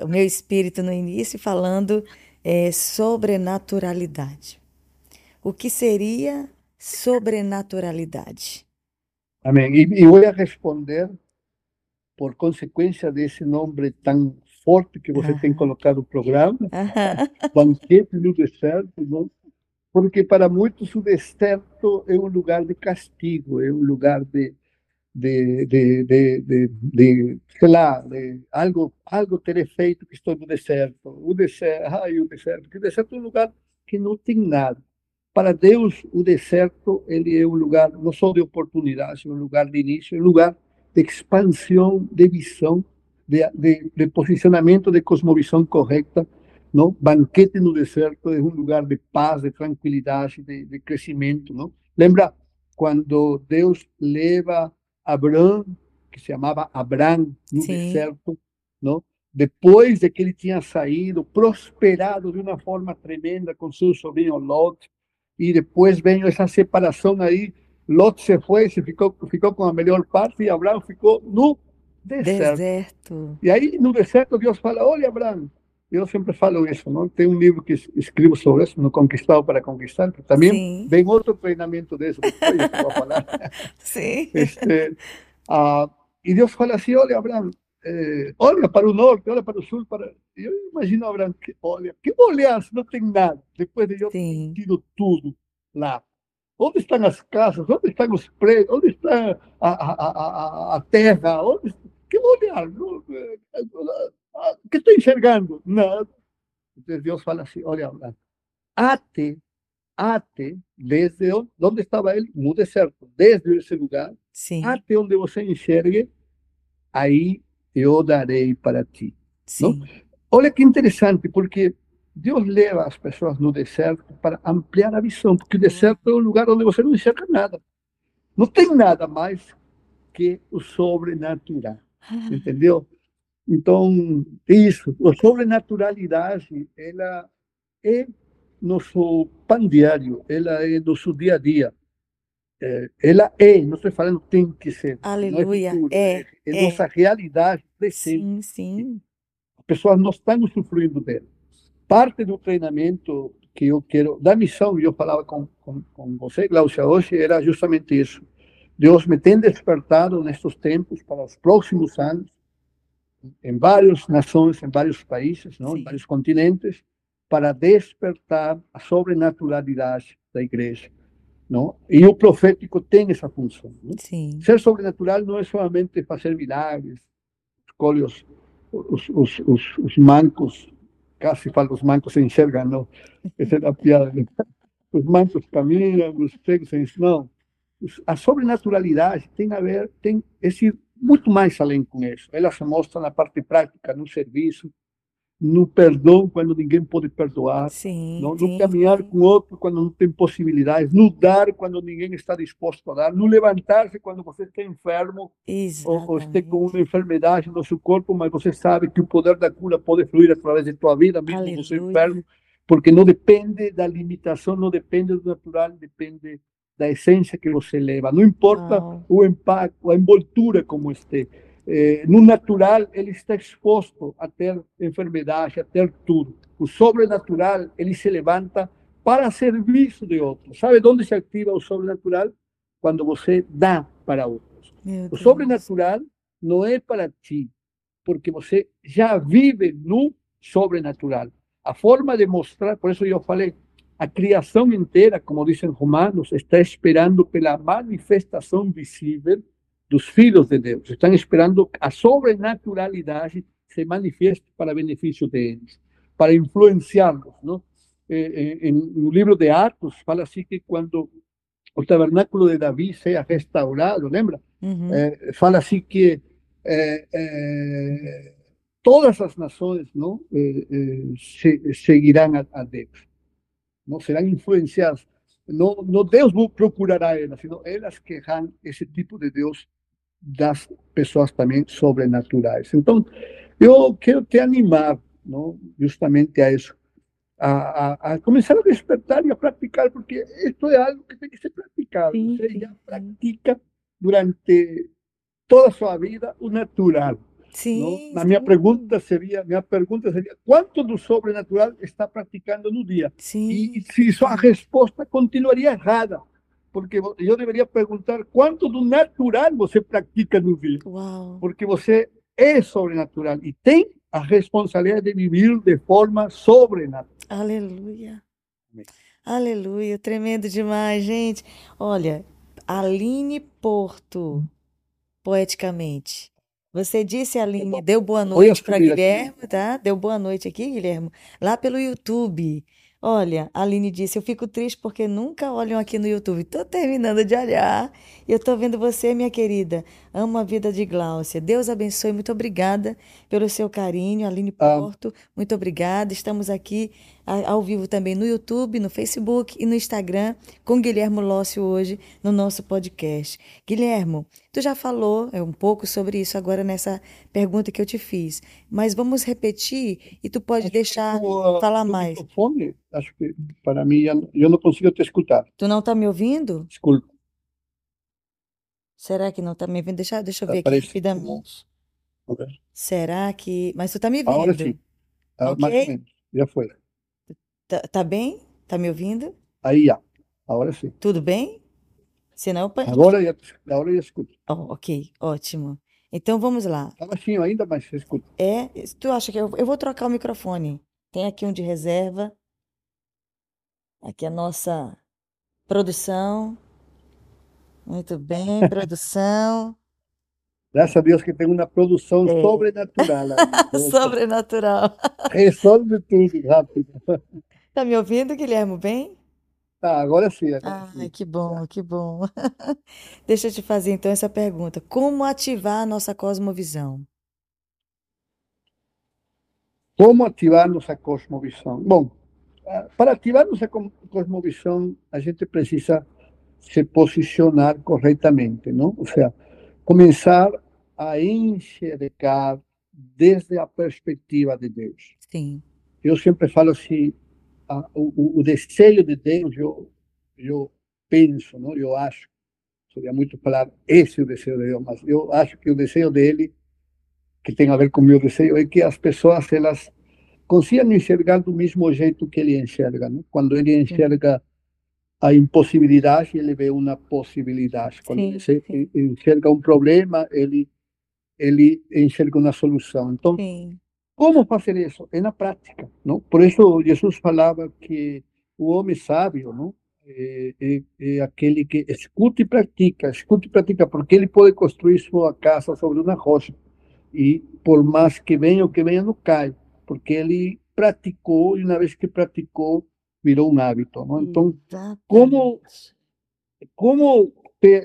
o meu espírito no início, falando é, sobrenaturalidade. O que seria sobrenaturalidade? Amém. E, e vou responder por consequência desse nome tão forte que você tem colocado no programa, Banquete no Deserto, não? Porque para muitos o deserto é um lugar de castigo, é um lugar de, de, de, de, de, de sei lá, de algo, algo ter feito que estou no deserto. O deserto, ai, o deserto, que o deserto é um lugar que não tem nada. Para Deus, o deserto ele é um lugar não só de oportunidade, é um lugar de início, é um lugar de expansão de visão, de, de, de posicionamento de cosmovisão correta, não? Banquete no deserto é um lugar de paz, de tranquilidade, de, de crescimento, não? Lembra quando Deus leva Abraão, que se chamava Abraão, no Sim. deserto, não? Depois de que ele tinha saído, prosperado de uma forma tremenda com seu sobrinho Lot, e depois veio essa separação aí, Lot se foi, se ficou, ficou com a melhor parte e Abraão ficou no deserto. deserto. E aí no deserto Deus fala, olha Abraão, eu sempre falo isso, não? Tem um livro que escrevo sobre isso, no Conquistado para Conquistar, que também Sim. vem outro treinamento desse, depois eu vou falar. Sim. Este, ah, e Deus fala assim, olha, Abraão, eh, olha para o norte, olha para o sul, para... eu imagino Abraão, que olha, que olhar se não tem nada, depois de eu ter tido tudo lá. Onde estão as casas? Onde estão os prédios? Onde está a, a, a, a terra? Onde... Que olhar? O que estou enxergando? Nada. Então Deus fala assim: olha, até, até, desde onde estava ele? No deserto, desde esse lugar, Sim. até onde você enxergue, aí eu darei para ti. Não? Olha que interessante, porque Deus leva as pessoas no deserto para ampliar a visão, porque o deserto é um lugar onde você não enxerga nada. Não tem nada mais que o sobrenatural. Ah. Entendeu? Então, isso, a sobrenaturalidade, ela é nosso pão diário, ela é nosso dia a dia. É, ela é, não estou falando tem que ser. Aleluia, é, é, é, é, nossa realidade presente. Sim, sim. As pessoas não estão usufruindo dela. Parte do treinamento que eu quero, da missão, eu falava com, com, com você, Glaucia, hoje, era justamente isso. Deus me tem despertado nestes tempos para os próximos anos em várias nações, em vários países, não? em vários continentes, para despertar a sobrenaturalidade da igreja. Não? E o profético tem essa função. Ser sobrenatural não é somente fazer milagres, escolhe os, os, os, os, os mancos, quase falo, os mancos se enxergam, não? Essa é a piada. Os mancos caminham, os cegos se Não. A sobrenaturalidade tem a ver, tem esse muito mais além com isso. Ela se mostra na parte prática, no serviço, no perdão quando ninguém pode perdoar, sim, no, no caminhar com outro quando não tem possibilidades, no dar quando ninguém está disposto a dar, no levantar-se quando você está enfermo ou, ou está com uma enfermidade no seu corpo, mas você sabe que o poder da cura pode fluir através de tua vida, mesmo Aleluia. você enfermo, porque não depende da limitação, não depende do natural, depende da essência que você leva. Não importa o impacto, a envoltura como esteja. Eh, no natural, ele está exposto a ter enfermidade, a ter tudo. O sobrenatural, ele se levanta para serviço de outros. Sabe onde se ativa o sobrenatural? Quando você dá para outros. o sobrenatural não é para ti, porque você já vive no sobrenatural. A forma de mostrar, por isso eu falei, a criação inteira, como dizem Romanos, está esperando pela manifestação visível dos filhos de Deus. Estão esperando a sobrenaturalidade se manifeste para benefício deles, para influenciá-los. Não? Eh, eh, no livro de Atos, fala assim que quando o tabernáculo de Davi seja restaurado, lembra? Uhum. É, fala assim que é, é, todas as nações não se, seguirão a, a Deus não serão influenciadas. Não, não Deus procurará elas, sino elas querrão esse tipo de Deus das pessoas também sobrenaturais. Então, eu quero te animar, não, justamente a isso, a, a, a, começar a despertar e a praticar, porque isto é algo que tem que ser praticado. Sim, Você já pratica durante toda a sua vida o natural. Sim, Na minha pergunta seria, minha pergunta seria, quanto do sobrenatural está praticando no dia? Sim. E, se sua resposta continuaria errada, porque eu deveria perguntar quanto do natural você pratica no dia? Uau. Porque você é sobrenatural e tem a responsabilidade de viver de forma sobrenatural. Aleluia. Amém. Aleluia, tremendo demais, gente. Olha, Aline Porto, poeticamente. Você disse, Aline, deu boa noite para Guilherme, tá? Deu boa noite aqui, Guilherme, lá pelo YouTube. Olha, a Aline disse, eu fico triste porque nunca olham aqui no YouTube. Tô terminando de olhar e eu tô vendo você, minha querida. Amo a vida de Gláucia. Deus abençoe. Muito obrigada pelo seu carinho, Aline Ah, Porto. Muito obrigada. Estamos aqui ao vivo também no YouTube, no Facebook e no Instagram com Guilhermo Lócio hoje no nosso podcast. Guilhermo, tu já falou é, um pouco sobre isso agora nessa pergunta que eu te fiz, mas vamos repetir e tu pode acho deixar ah, falar tu mais. microfone, acho que para mim eu não consigo te escutar. Tu não tá me ouvindo? Desculpa, Será que não tá me ouvindo? Deixa, deixa eu ver aqui aparece como. rapidamente. a ver. Será que. Mas tu tá me Agora vendo, sim, ah, mais ou ok? menos. Já foi. Tá, tá bem? Tá me ouvindo? Aí já. Agora sim. Tudo bem? Senão, eu Agora já, agora já escuto. Oh, ok, ótimo. Então vamos lá. Tá baixinho ainda, mas você escuta. É, tu acha que eu, eu vou trocar o microfone? Tem aqui um de reserva. Aqui a nossa produção. Muito bem, produção. Graças a Deus que tem uma produção É. sobrenatural Sobrenatural. resolve tudo rápido. Tá me ouvindo, Guilherme, bem? Tá, agora sim, agora Ai, sim. que bom, que bom. Deixa eu te fazer então essa pergunta. Como ativar a nossa cosmovisão? Como ativar nossa cosmovisão? Bom, ah, para ativar nossa cosmovisão, a gente precisa se posicionar corretamente, não? Ou seja, começar a enxergar desde a perspectiva de Deus. Sim, Eu sempre falo assim, a- o, o- desejo de Deus, eu, eu penso, não? Eu acho, seria muito falar esse é o desejo de Deus, mas eu acho que o desejo dele, que tem a ver com o meu desejo, é que as pessoas elas consigam enxergar do mesmo jeito que ele enxerga, não? Quando ele enxerga a impossibilidade, ele vê uma possibilidade. Quando ele sim, se- sim, enxerga um problema, ele ele enxerga uma solução. Então, sim, como fazer isso? É na prática, não? Por isso Jesus falava que o homem sábio, não? É, é, é aquele que escuta e pratica, escuta e pratica, porque ele pode construir sua casa sobre uma rocha e por mais que venha o que venha não cai, porque ele praticou e uma vez que praticou virou um hábito, não? Então, como como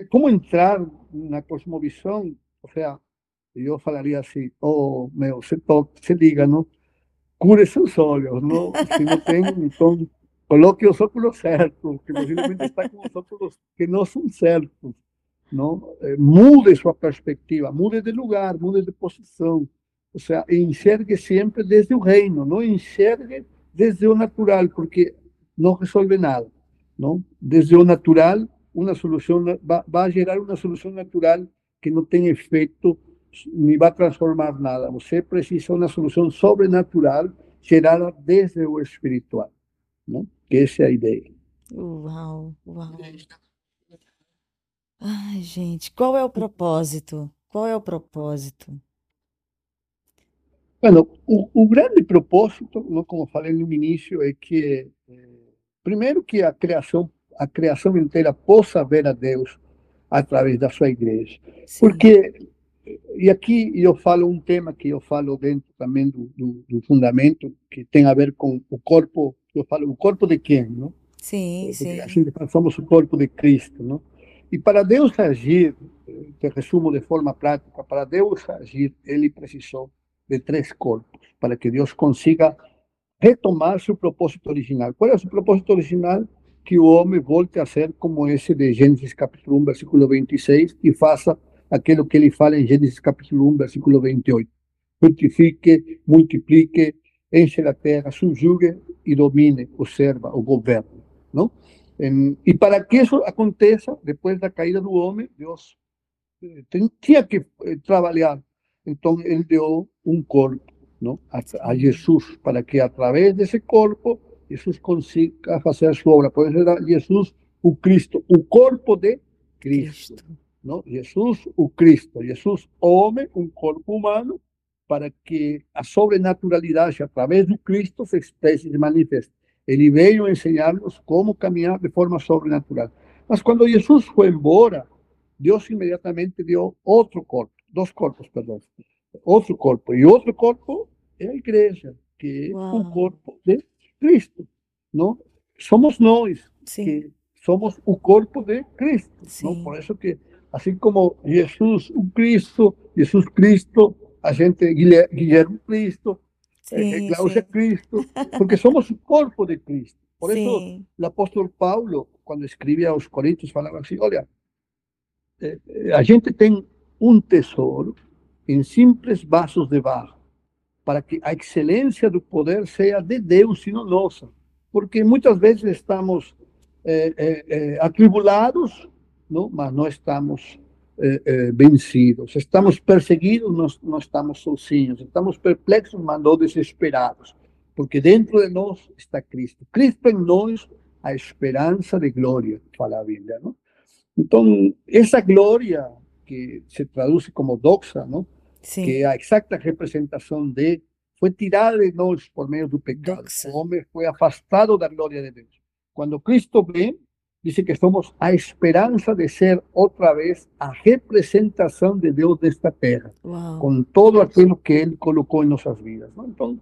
como entrar na cosmovisão? Ou seja, eu falaria assim, oh, meu, se, to, se liga, não? Cure seus olhos, não? Se não tem, então, coloque os óculos certos, que possivelmente está com os óculos que não são certos, não? Eh, Mude sua perspectiva, mude de lugar, mude de posição. Ou seja, enxergue sempre desde o reino, não enxergue desde o natural, porque não resolve nada, não? Desde o natural, uma solução na- va- vai gerar uma solução natural que não tem efeito nem vai transformar nada. Você precisa de uma solução sobrenatural gerada desde o espiritual, não? Que essa é a ideia. Uau, uau. Ai, gente, qual é o propósito? Qual é o propósito? Bueno, o, o grande propósito, não, como falei no início, é que eh, primeiro que a criação, a criação inteira possa ver a Deus através da sua igreja. Sim, Porque, e aqui eu falo um tema que eu falo dentro também do, do, do fundamento, que tem a ver com o corpo, eu falo, o corpo de quem, não? sim, Porque a sim, gente fala, somos o corpo de Cristo, não? E para Deus agir, te resumo de forma prática, para Deus agir, ele precisou de três corpos, para que Deus consiga retomar seu propósito original. Qual é o seu propósito original? Que o homem volte a ser como esse de Gênesis capítulo 1, versículo 26, e faça aquilo que ele fala em Gênesis capítulo 1, versículo 28. Frutifique, multiplique, enche a terra, subjugue e domine, observa, o governo. Não? E para que isso aconteça, depois da caída do homem, Deus eh, tinha que eh, trabalhar. Então, ele deu um corpo não? a. Jesus, para que através desse corpo, Jesus consiga fazer a sua obra. Por isso era Jesus, o Cristo, o corpo de. Cristo. Não? Jesus, o Cristo. Jesus, homem, um corpo humano, para que a sobrenaturalidade, através do Cristo, se expresse e se manifeste. Ele veio ensinar-nos como caminhar de forma sobrenatural. Mas quando Jesus foi embora, Deus imediatamente deu outro corpo, dois corpos, perdão, outro corpo. E outro corpo é a igreja, que é o corpo de Cristo. não? Somos nós Sim. que somos o corpo de Cristo. Por isso que assim como Jesus o Cristo, Jesus Cristo, a gente Guilher- Guilherme Cristo, eh, Sim, Cláudia sim. Cristo, porque somos o corpo de Cristo. Por isso Sim. o apóstolo Paulo, quando escrevia aos Coríntios, falava assim: olha, eh, eh, a gente tem um tesouro em simples vasos de barro, para que a excelência do poder seja de Deus e não nossa. Porque muitas vezes estamos eh, eh, eh, atribulados, não? mas não estamos eh, eh, vencidos. Estamos perseguidos, não, não estamos sozinhos. Estamos perplexos, mas não desesperados. Porque dentro de nós está Cristo. Cristo em nós, a esperança de glória, fala a Bíblia. Não? Então, essa glória que se traduz como doxa, não? Sim. que é a exata representação de, foi tirada de nós por meio do pecado. Doxa. O homem foi afastado da glória de Deus. Quando Cristo vem, diz que somos a esperança de ser outra vez a representação de Deus nesta terra, com todo aquilo que Ele colocou em nossas vidas. Então,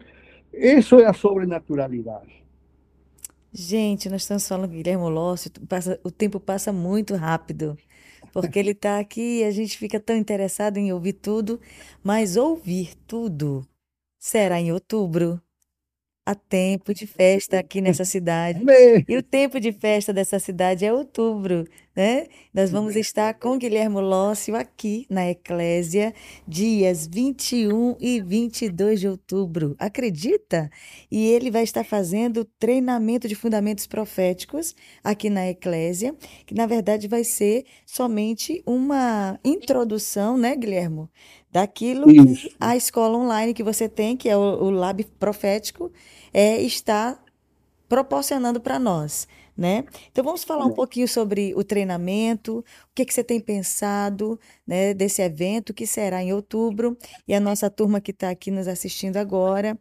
isso é a sobrenaturalidade. Gente, nós estamos falando com Guilherme Lócio, passa- o tempo passa muito rápido, porque ele está aqui e a gente fica tão interessado em ouvir tudo, mas ouvir tudo será em outubro. Há tempo de festa aqui nessa cidade. E o tempo de festa dessa cidade é outubro, né? Nós vamos estar com Guilherme Lócio aqui na Eclésia, dias 21 e 22 de outubro. Acredita? E ele vai estar fazendo treinamento de fundamentos proféticos aqui na Eclésia, que na verdade vai ser somente uma introdução, né, Guilherme? Daquilo que Isso. a escola online que você tem, que é o, o Lab Profético, é, está proporcionando para nós, né? Então vamos falar um pouquinho sobre o treinamento, o que que você tem pensado, né, desse evento que será em outubro e a nossa turma que está aqui nos assistindo agora.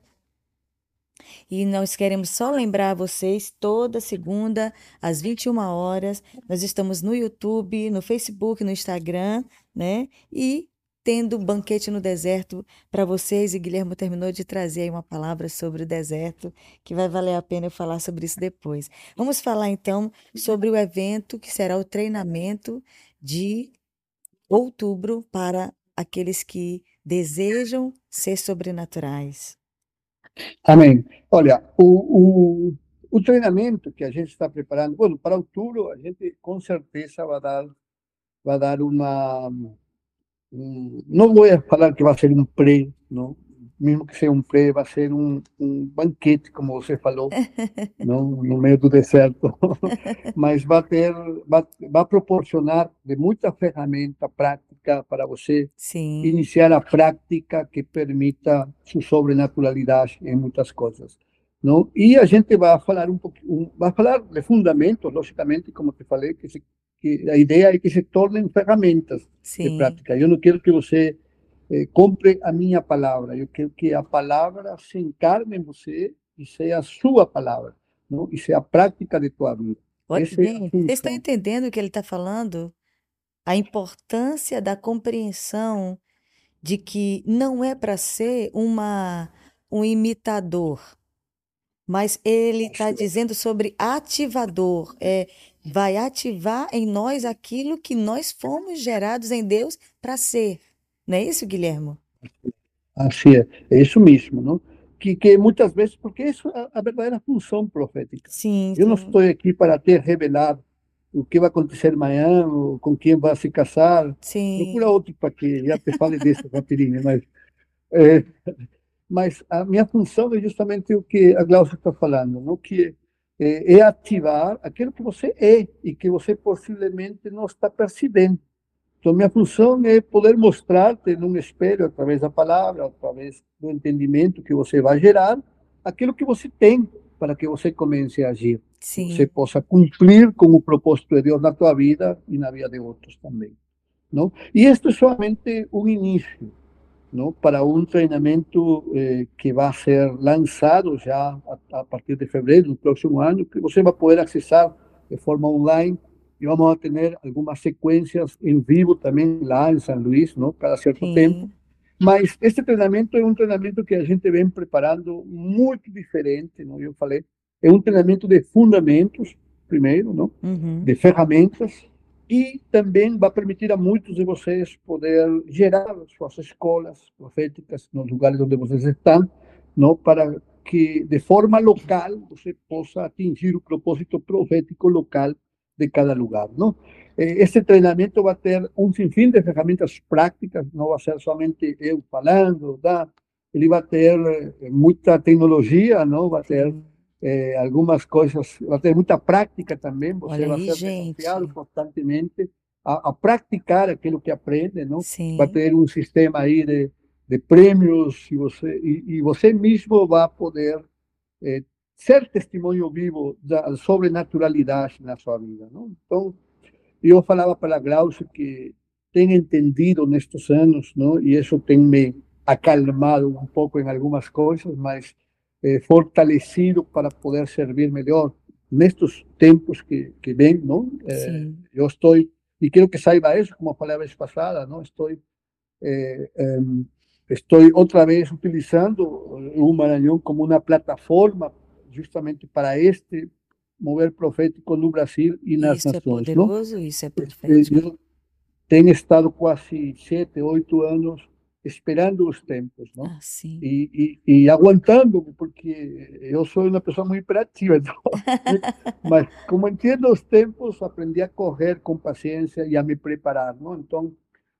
E nós queremos só lembrar a vocês, toda segunda, às 21 horas, nós estamos no YouTube, no Facebook, no Instagram, né? E tendo banquete no deserto para vocês. E Guilherme terminou de trazer aí uma palavra sobre o deserto, que vai valer a pena eu falar sobre isso depois. Vamos falar então sobre o evento que será o treinamento de outubro para aqueles que desejam ser sobrenaturais. Amém. Olha, o, o, o treinamento que a gente está preparando, para outubro a gente com certeza vai dar, vai dar uma, não vou falar que vai ser um pré, não? Mesmo que seja um pré, vai ser um, banquete, como você falou, não? No meio do deserto, mas vai ter, vai, vai proporcionar de muita ferramenta prática para você Sim, iniciar a prática que permita sua sobrenaturalidade em muitas coisas, não? E a gente vai falar um pouquinho, vai falar de fundamentos, logicamente, como te falei, que, se, que a ideia é que se tornem ferramentas de sim, prática. Eu não quero que você eh, compre a minha palavra, eu quero que a palavra se encarne em você e seja a sua palavra, não? E seja a prática de tua vida. Olha, Essa é vocês estão entendendo o que ele está falando? A importância da compreensão de que não é para ser uma, um imitador, mas ele está dizendo sobre ativador. É, vai ativar em nós aquilo que nós fomos gerados em Deus para ser. Não é isso, Guilherme? Assim é, é isso mesmo, não? Que, que muitas vezes, porque isso é a verdadeira função profética. Sim, Eu não estou aqui para te revelar o que vai acontecer amanhã, com quem vai se casar. sim, Procura outro para que já te fale disso rapidinho, mas, é, mas a minha função é justamente o que a Glaucia está falando, não? Que é, é ativar aquilo que você é e que você possivelmente não está percebendo. Então, minha função é poder mostrar-te num espelho, através da palavra, através do entendimento que você vai gerar, aquilo que você tem para que você comece a agir. Você sim, possa cumprir com o propósito de Deus na tua vida e na vida de outros também, não? E isto é somente um início, não? Para um treinamento eh, que vai ser lançado já a, a partir de fevereiro do próximo ano, que você vai poder acessar de forma online e vamos a ter algumas sequências em vivo também lá em São Luís, não? Cada certo tempo. Mas este treinamento é um treinamento que a gente vem preparando muito diferente, não? Eu falei é um treinamento de fundamentos, primeiro, não? Uhum. de ferramentas, e também vai permitir a muitos de vocês poder gerar suas escolas proféticas nos lugares onde vocês estão, não? para que de forma local você possa atingir o propósito profético local de cada lugar, não? Esse treinamento vai ter um sinfim de ferramentas práticas, não vai ser somente eu falando, tá? Ele vai ter muita tecnologia, não? Vai ter eh, algumas coisas, vai ter muita prática também, você Olha vai aí, ser desafiado constantemente a, a praticar aquilo que aprende, não? Sim. Vai ter um sistema aí de, de prêmios e você, e, e você mesmo vai poder eh, ser testemunho vivo da sobrenaturalidade na sua vida, não? Então, eu falava para a Glaucia que tem entendido nestes anos, não? E isso tem me acalmado um pouco em algumas coisas, mas eh, fortalecido para poder servir melhor nestes tempos que, que vêm, não? Eh, Sim. eu estou, e quero que saiba isso, como falei a vez passada, não? Estou, eh, estou outra vez utilizando o Maranhão como uma plataforma justamente para este mover profético no Brasil e nas Isso é nações, não? poderoso, isso é Eh, profético. Eu tenho estado quase sete, oito anos esperando os tempos, não? Ah, e, e, e aguantando, porque eu sou uma pessoa muito hiperativa, então, mas como entendo os tempos, aprendi a correr com paciência e a me preparar, não? Então,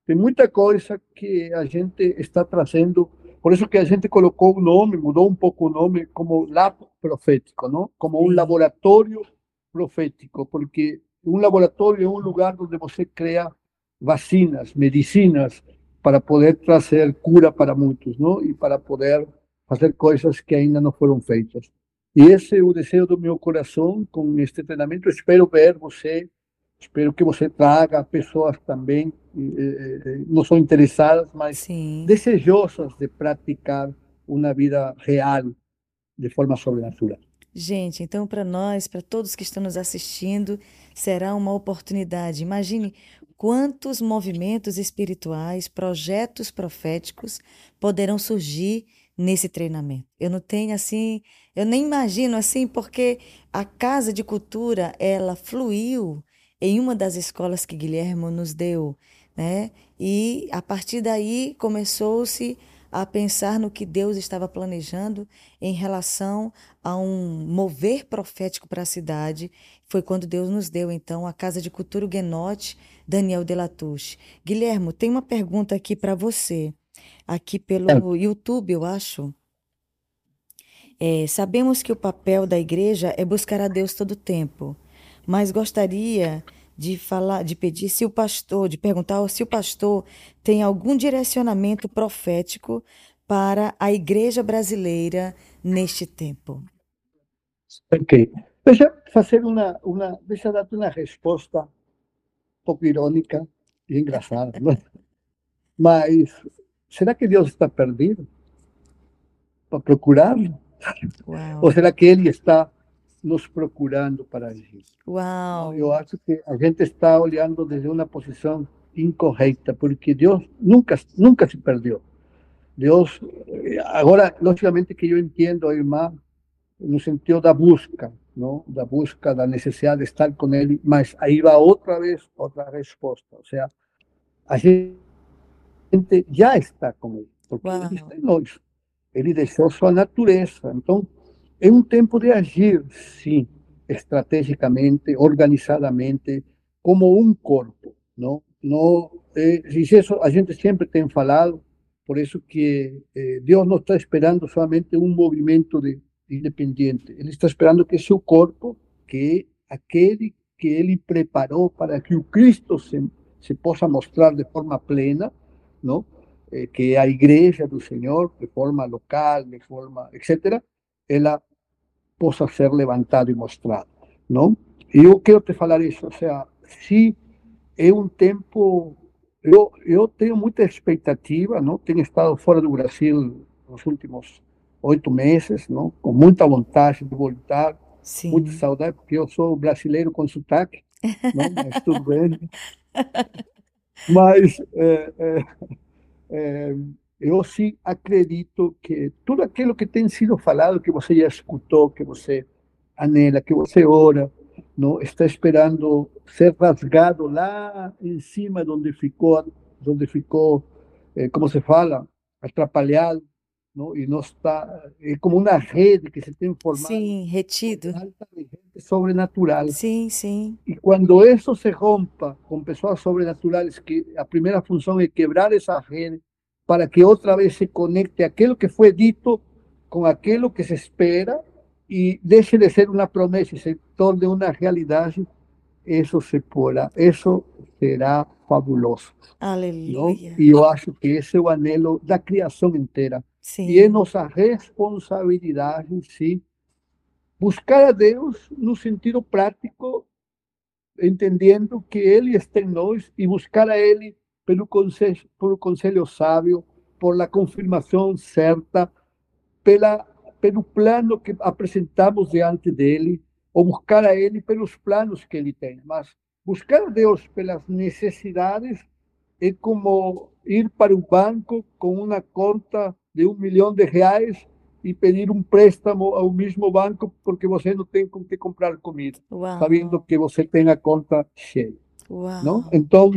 tem muita coisa que a gente está trazendo, por isso que a gente colocou o nome, mudou um pouco o nome, como Lab Profético, não? Como um laboratório profético, porque um laboratório é um lugar onde você cria vacinas, medicinas, para poder trazer cura para muitos, não? E para poder fazer coisas que ainda não foram feitas. E esse é o desejo do meu coração com este treinamento. Espero ver você, espero que você traga pessoas também, eh, eh, não são interessadas, mas Sim. desejosas de praticar uma vida real de forma sobrenatural. Gente, então para nós, para todos que estão nos assistindo, será uma oportunidade. Imagine quantos movimentos espirituais, projetos proféticos poderão surgir nesse treinamento. Eu não tenho assim, eu nem imagino assim, porque a Casa de Cultura, ela fluiu em uma das escolas que Guilherme nos deu, né? E a partir daí começou-se a pensar no que Deus estava planejando em relação a um mover profético para a cidade. Foi quando Deus nos deu, então, a Casa de Cultura Guenote, Daniel Delatouche. Guilhermo, tem uma pergunta aqui para você, aqui pelo YouTube, eu acho. É, sabemos que o papel da igreja é buscar a Deus todo o tempo, mas gostaria de falar, de pedir se o pastor, de perguntar se o pastor tem algum direcionamento profético para a igreja brasileira neste tempo. Ok. Deixa fazer uma, uma deixa dar uma resposta pouco irônica e engraçada, não? mas será que Deus está perdido para procurá-lo? Ou será que Ele está nos procurando para agir? Uau. Eu acho que a gente está olhando desde uma posição incorreta, porque Deus nunca, nunca se perdeu. Deus, agora, logicamente que eu entendo, irmã, no sentido da busca, não? da busca, da necessidade de estar com Ele, mas aí vai outra vez outra resposta. Ou seja, a gente já está com Ele, porque Uau. Ele está em nós. Ele deixou sua natureza. Então, é um tempo de agir, sim, estrategicamente, organizadamente, como um corpo, não? Não, é, isso a gente sempre tem falado, por isso que eh, Deus não está esperando somente um movimento de, independente, Ele está esperando que seu corpo, que é aquele que Ele preparou para que o Cristo se, se possa mostrar de forma plena, não? Eh, que a igreja do Senhor, de forma local, de forma, etc., ela possa ser levantada e mostrada, não? E eu quero te falar isso, ou seja, se é um tempo eu, eu tenho muita expectativa, não? Tenho estado fora do Brasil nos últimos oito meses, não? Com muita vontade de voltar, Sim. muita saudade, porque eu sou brasileiro com sotaque, não? Mas tudo bem. Mas é, é, é, eu sim acredito que tudo aquilo que tem sido falado, que você já escutou, que você anela, que você ora, não está esperando ser rasgado lá em cima onde ficou, onde ficou, eh, como se fala, atrapalhado, não? e não está, é como uma rede que se tem formado. Sim, retido. Sobrenatural. Sim, sim. E quando isso se rompa com pessoas sobrenaturais, que a primeira função é quebrar essa rede para que outra vez se conecte aquilo que foi dito com aquilo que se espera e deixe de ser uma promessa e se torne uma realidade, isso se porá, isso será fabuloso. Aleluia. E eu acho que esse é o anelo da criação inteira. Sim. E é nossa responsabilidade, sim, buscar a Deus no sentido prático, entendendo que Ele está em nós e buscar a Ele pelo conselho, pelo conselho sábio, por la confirmação certa, pela pelo plano que apresentamos diante dele, ou buscar a ele pelos planos que ele tem. Mas buscar a Deus pelas necessidades é como ir para o banco com uma conta de um milhão de reais e pedir um préstamo ao mesmo banco porque você não tem com que comprar comida, Uau. sabendo que você tem a conta cheia. Uau. Não? Então,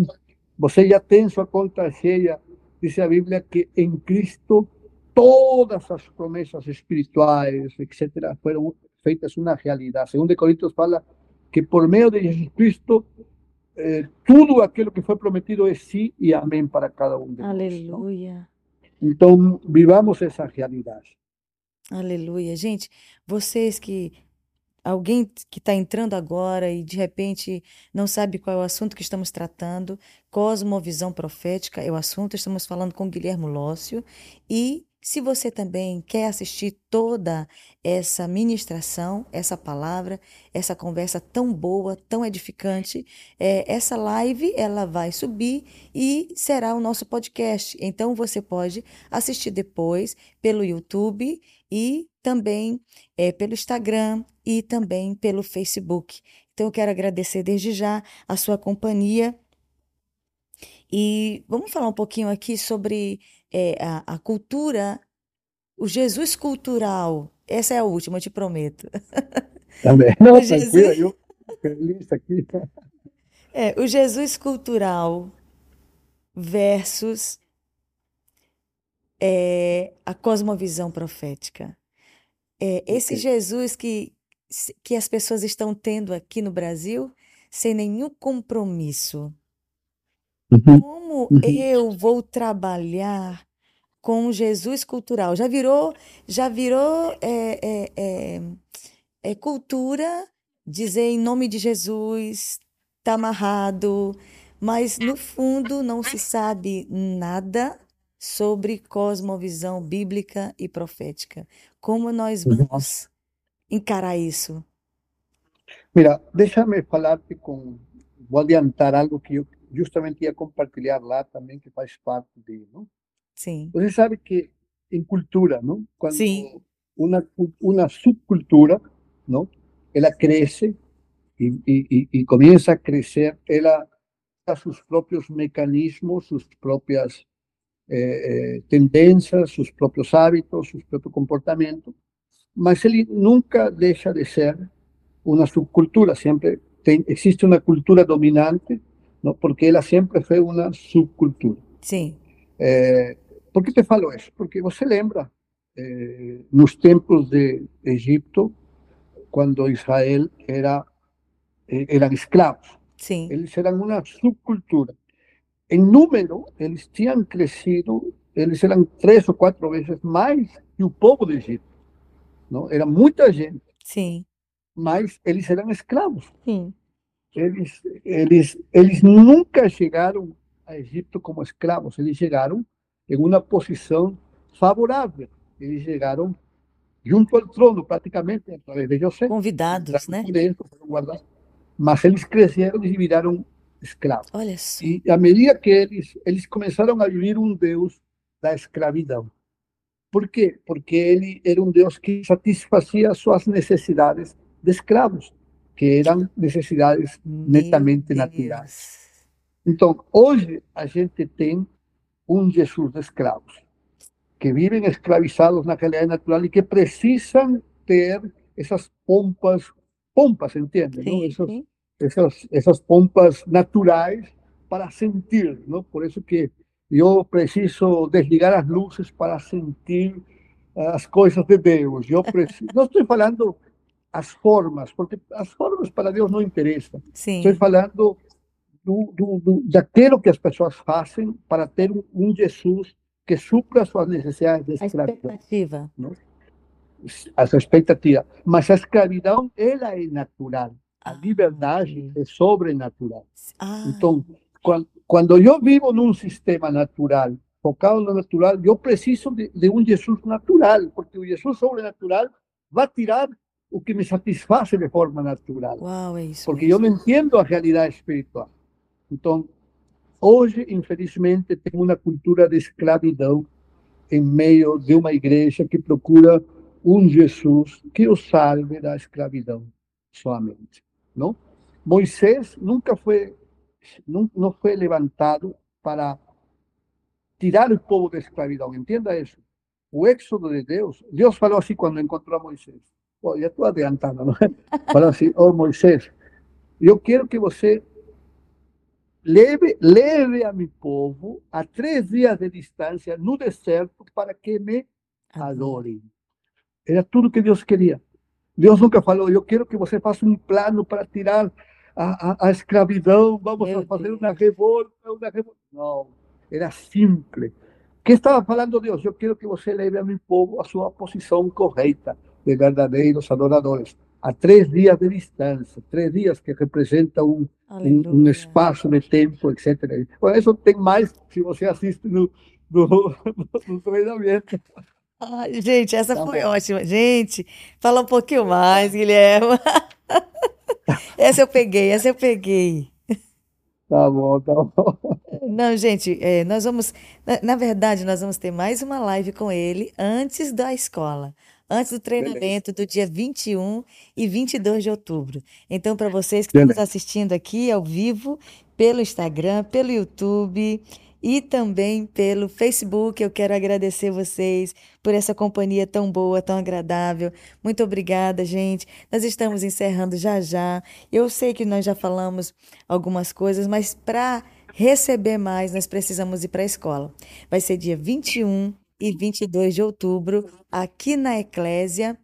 você já tem sua conta cheia, diz a Bíblia que em Cristo todas as promessas espirituais, etc., foram feitas uma realidade. Segundo Coríntios fala que por meio de Jesus Cristo eh, tudo aquilo que foi prometido é sim e amém para cada um de nós. Aleluia. Então, vivamos essa realidade. Aleluia. Gente, vocês que. Alguém que está entrando agora e de repente não sabe qual é o assunto que estamos tratando, Cosmovisão Profética é o assunto, estamos falando com Guilhermo Lócio. E se você também quer assistir toda essa ministração, essa palavra, essa conversa tão boa, tão edificante, é, essa live ela vai subir e será o nosso podcast. Então você pode assistir depois pelo YouTube e também é, pelo Instagram e também pelo Facebook. Então eu quero agradecer desde já a sua companhia. E vamos falar um pouquinho aqui sobre é, a, a cultura, o Jesus cultural. Essa é a última, eu te prometo. Também. Não, O Jesus- tranquila, eu feliz aqui. É, o Jesus cultural versus é, a cosmovisão profética. É, esse Ok. Jesus que, que as pessoas estão tendo aqui no Brasil sem nenhum compromisso. Uhum. Como Uhum. eu vou trabalhar com Jesus cultural? Já virou, já virou é, é, é, é cultura dizer em nome de Jesus, tá amarrado, mas no fundo não se sabe nada sobre cosmovisão bíblica e profética. Como nós vamos encarar isso? Mira, déjame falarte com. Vou adiantar algo que eu justamente ia compartilhar lá também, que faz parte de. Não? Sim, Você sabe que em cultura, não? Quando Sim. uma, cu- uma subcultura, não? Ela cresce e, e, e, e começa a crescer, ela tem seus próprios mecanismos, suas próprias eh, eh, tendências, seus próprios hábitos, seu próprio comportamento, mas ele nunca deixa de ser uma subcultura, sempre tem, existe uma cultura dominante, não? porque ela sempre foi uma subcultura. sim, Eh, por que te falo isso? Porque você lembra, eh, nos tempos de Egito, quando Israel era, eh, eram escravos, sim, eles eram uma subcultura. Em número, eles tinham crescido, eles eram três ou quatro vezes mais que o povo do Egito. Não? Era muita gente, sim, mas eles eram escravos. sim, Eles, eles, eles nunca chegaram a Egito como escravos, eles chegaram em uma posição favorável. Eles chegaram junto ao trono, praticamente, através de José. convidados, né? Mas eles cresceram e viraram escravos. Olha só, E à medida que eles, eles começaram a viver um Deus da escravidão. Por quê? Porque ele era um Deus que satisfazia suas necessidades de escravos, que eram necessidades netamente naturais. Então, hoje a gente tem um Jesus de escravos, que vivem escravizados na realidade natural e que precisam ter essas pompas, pompas, entende? Sim, Essas, sim. essas, essas pompas naturais para sentir, não? Por isso que eu preciso desligar as luzes para sentir as coisas de Deus. Eu preciso, não estou falando as formas, porque as formas para Deus não interessam. Sim. Estou falando do, do, do, daquilo que as pessoas fazem para ter um, Jesus que supra suas necessidades de A escravidão. expectativa. Essa expectativa. Mas a escravidão, ela é natural. A Ah, liberdade é sobrenatural. Ah, Então, quando, quando eu vivo num sistema natural, focado no natural, eu preciso de, de um Jesus natural, porque o Jesus sobrenatural vai tirar o que me satisfaz de forma natural, uau, é isso porque eu mesmo. não entendo a realidade espiritual. Então, hoje, infelizmente, tem uma cultura de escravidão em meio de uma igreja que procura um Jesus que o salve da escravidão somente, não? Moisés nunca foi não, não foi levantado para tirar o povo da escravidão, entenda isso. O êxodo de Deus, Deus falou assim quando encontrou a Moisés. Oh, já estou adiantando, não é? Falou assim, oh Moisés, eu quero que você leve, leve a meu povo a três dias de distância no deserto para que me adorem. Era tudo que Deus queria. Deus nunca falou, eu quero que você faça um plano para tirar a, a, a escravidão, vamos Meu a fazer Deus. uma revolta, uma revolta. Não, era simples. O que estava falando Deus? Eu quero que você leve a meu povo a sua posição correta de verdadeiros adoradores. A três dias de distância, três dias que representam um, um, um espaço de tempo, etc. Por isso tem mais se você assiste no, no, no treinamento. Ai, gente, essa Tá foi bom. ótima. Gente, fala um pouquinho mais, Guilherme. Essa eu peguei, essa eu peguei. Tá bom, tá bom. Não, gente, é, nós vamos. Na, na verdade, nós vamos ter mais uma live com ele antes da escola, antes do Beleza, treinamento do dia 21 e 22 de outubro. Então, para vocês que estão nos beleza. assistindo aqui ao vivo, pelo Instagram, pelo YouTube e também pelo Facebook, eu quero agradecer vocês por essa companhia tão boa, tão agradável. Muito obrigada, gente. Nós estamos encerrando já já. Eu sei que nós já falamos algumas coisas, mas para receber mais, nós precisamos ir para a escola. Vai ser dia 21 e 22 de outubro, aqui na Eclésia.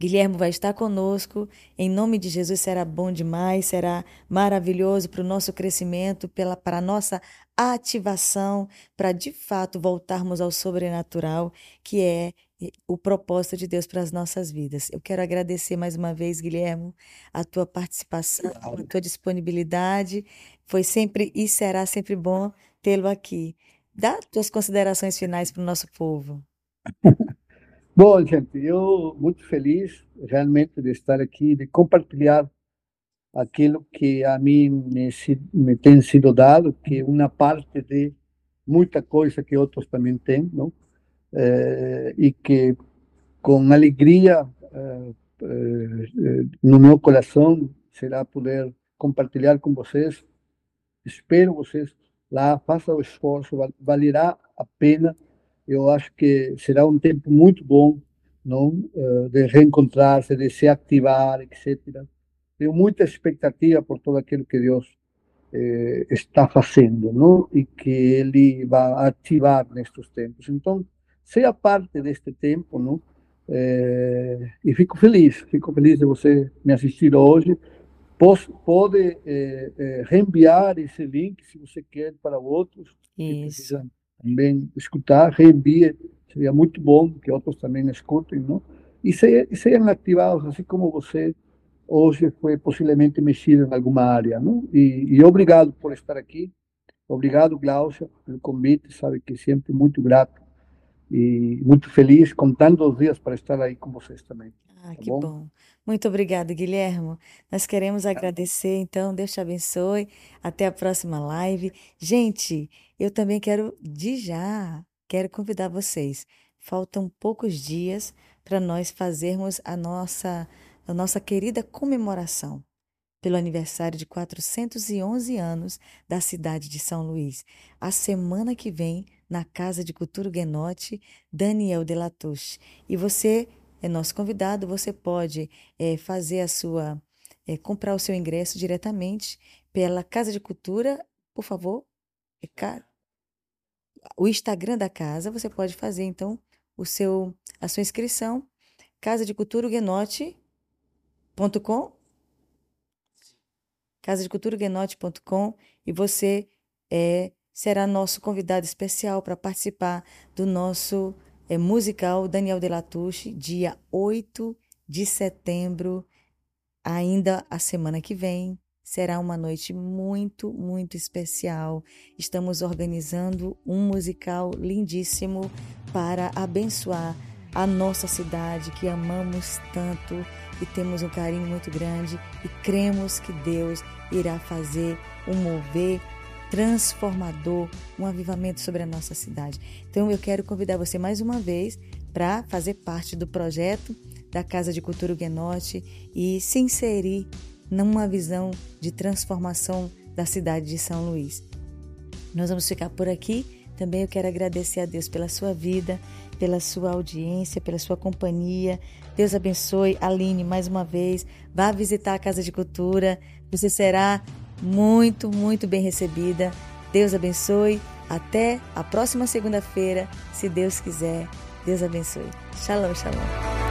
Guilherme vai estar conosco. Em nome de Jesus, será bom demais, será maravilhoso para o nosso crescimento, pela, para a nossa ativação, para de fato voltarmos ao sobrenatural, que é o propósito de Deus para as nossas vidas. Eu quero agradecer mais uma vez, Guilherme, a tua participação, a tua disponibilidade. Foi sempre e será sempre bom tê-lo aqui. Dá tuas considerações finais para o nosso povo. Bom, gente, eu muito feliz realmente de estar aqui, de compartilhar aquilo que a mim me, me tem sido dado, que é uma parte de muita coisa que outros também têm, não? Eh, e que com alegria eh, eh, no meu coração será poder compartilhar com vocês. Espero vocês lá, façam o esforço, val- valerá a pena. Eu acho que será um tempo muito bom, não? Eh, de reencontrar-se, de se ativar, etc. Tenho muita expectativa por tudo aquilo que Deus eh, está fazendo, não? E que Ele vai ativar nestes tempos. Então, seja parte deste tempo, não? Eh, e fico feliz, fico feliz de você me assistir hoje. Pos- Pode eh, eh, reenviar esse link, se você quer, para outros que Isso. precisam também escutar, reenvie, seria muito bom que outros também escutem, não? E, se, e sejam ativados, assim como você hoje foi possivelmente mexido em alguma área, não? E, e obrigado por estar aqui, obrigado, Glaucia, pelo convite, sabe que sempre muito grato e muito feliz, contando os dias para estar aí com vocês também, Ah, tá que bom? bom. Muito obrigada, Guilherme. Nós queremos agradecer, então, Deus te abençoe. Até a próxima live. Gente, eu também quero, de já, quero convidar vocês. Faltam poucos dias para nós fazermos a nossa, a nossa querida comemoração pelo aniversário de 411 anos da cidade de São Luís. A semana que vem, na Casa de Cultura Guenote, Daniel Delatouche. E você é nosso convidado, você pode é, fazer a sua, é, comprar o seu ingresso diretamente pela Casa de Cultura, por favor. É o Instagram da casa, você pode fazer então o seu, a sua inscrição, casa de cultura casa casadeculturaguenote.com e você é, será nosso convidado especial para participar do nosso é, musical Daniel Delatouche, dia 8 de setembro, ainda a semana que vem. Será uma noite muito, muito especial. Estamos organizando um musical lindíssimo para abençoar a nossa cidade que amamos tanto e temos um carinho muito grande e cremos que Deus irá fazer um mover transformador, um avivamento sobre a nossa cidade. Então eu quero convidar você mais uma vez para fazer parte do projeto da Casa de Cultura Huguenote e se inserir numa visão de transformação da cidade de São Luís. Nós vamos ficar por aqui. Também eu quero agradecer a Deus pela sua vida, pela sua audiência, pela sua companhia. Deus abençoe. Aline, mais uma vez, vá visitar a Casa de Cultura. Você será muito, muito bem recebida. Deus abençoe. Até a próxima segunda-feira, se Deus quiser. Deus abençoe. Shalom, shalom.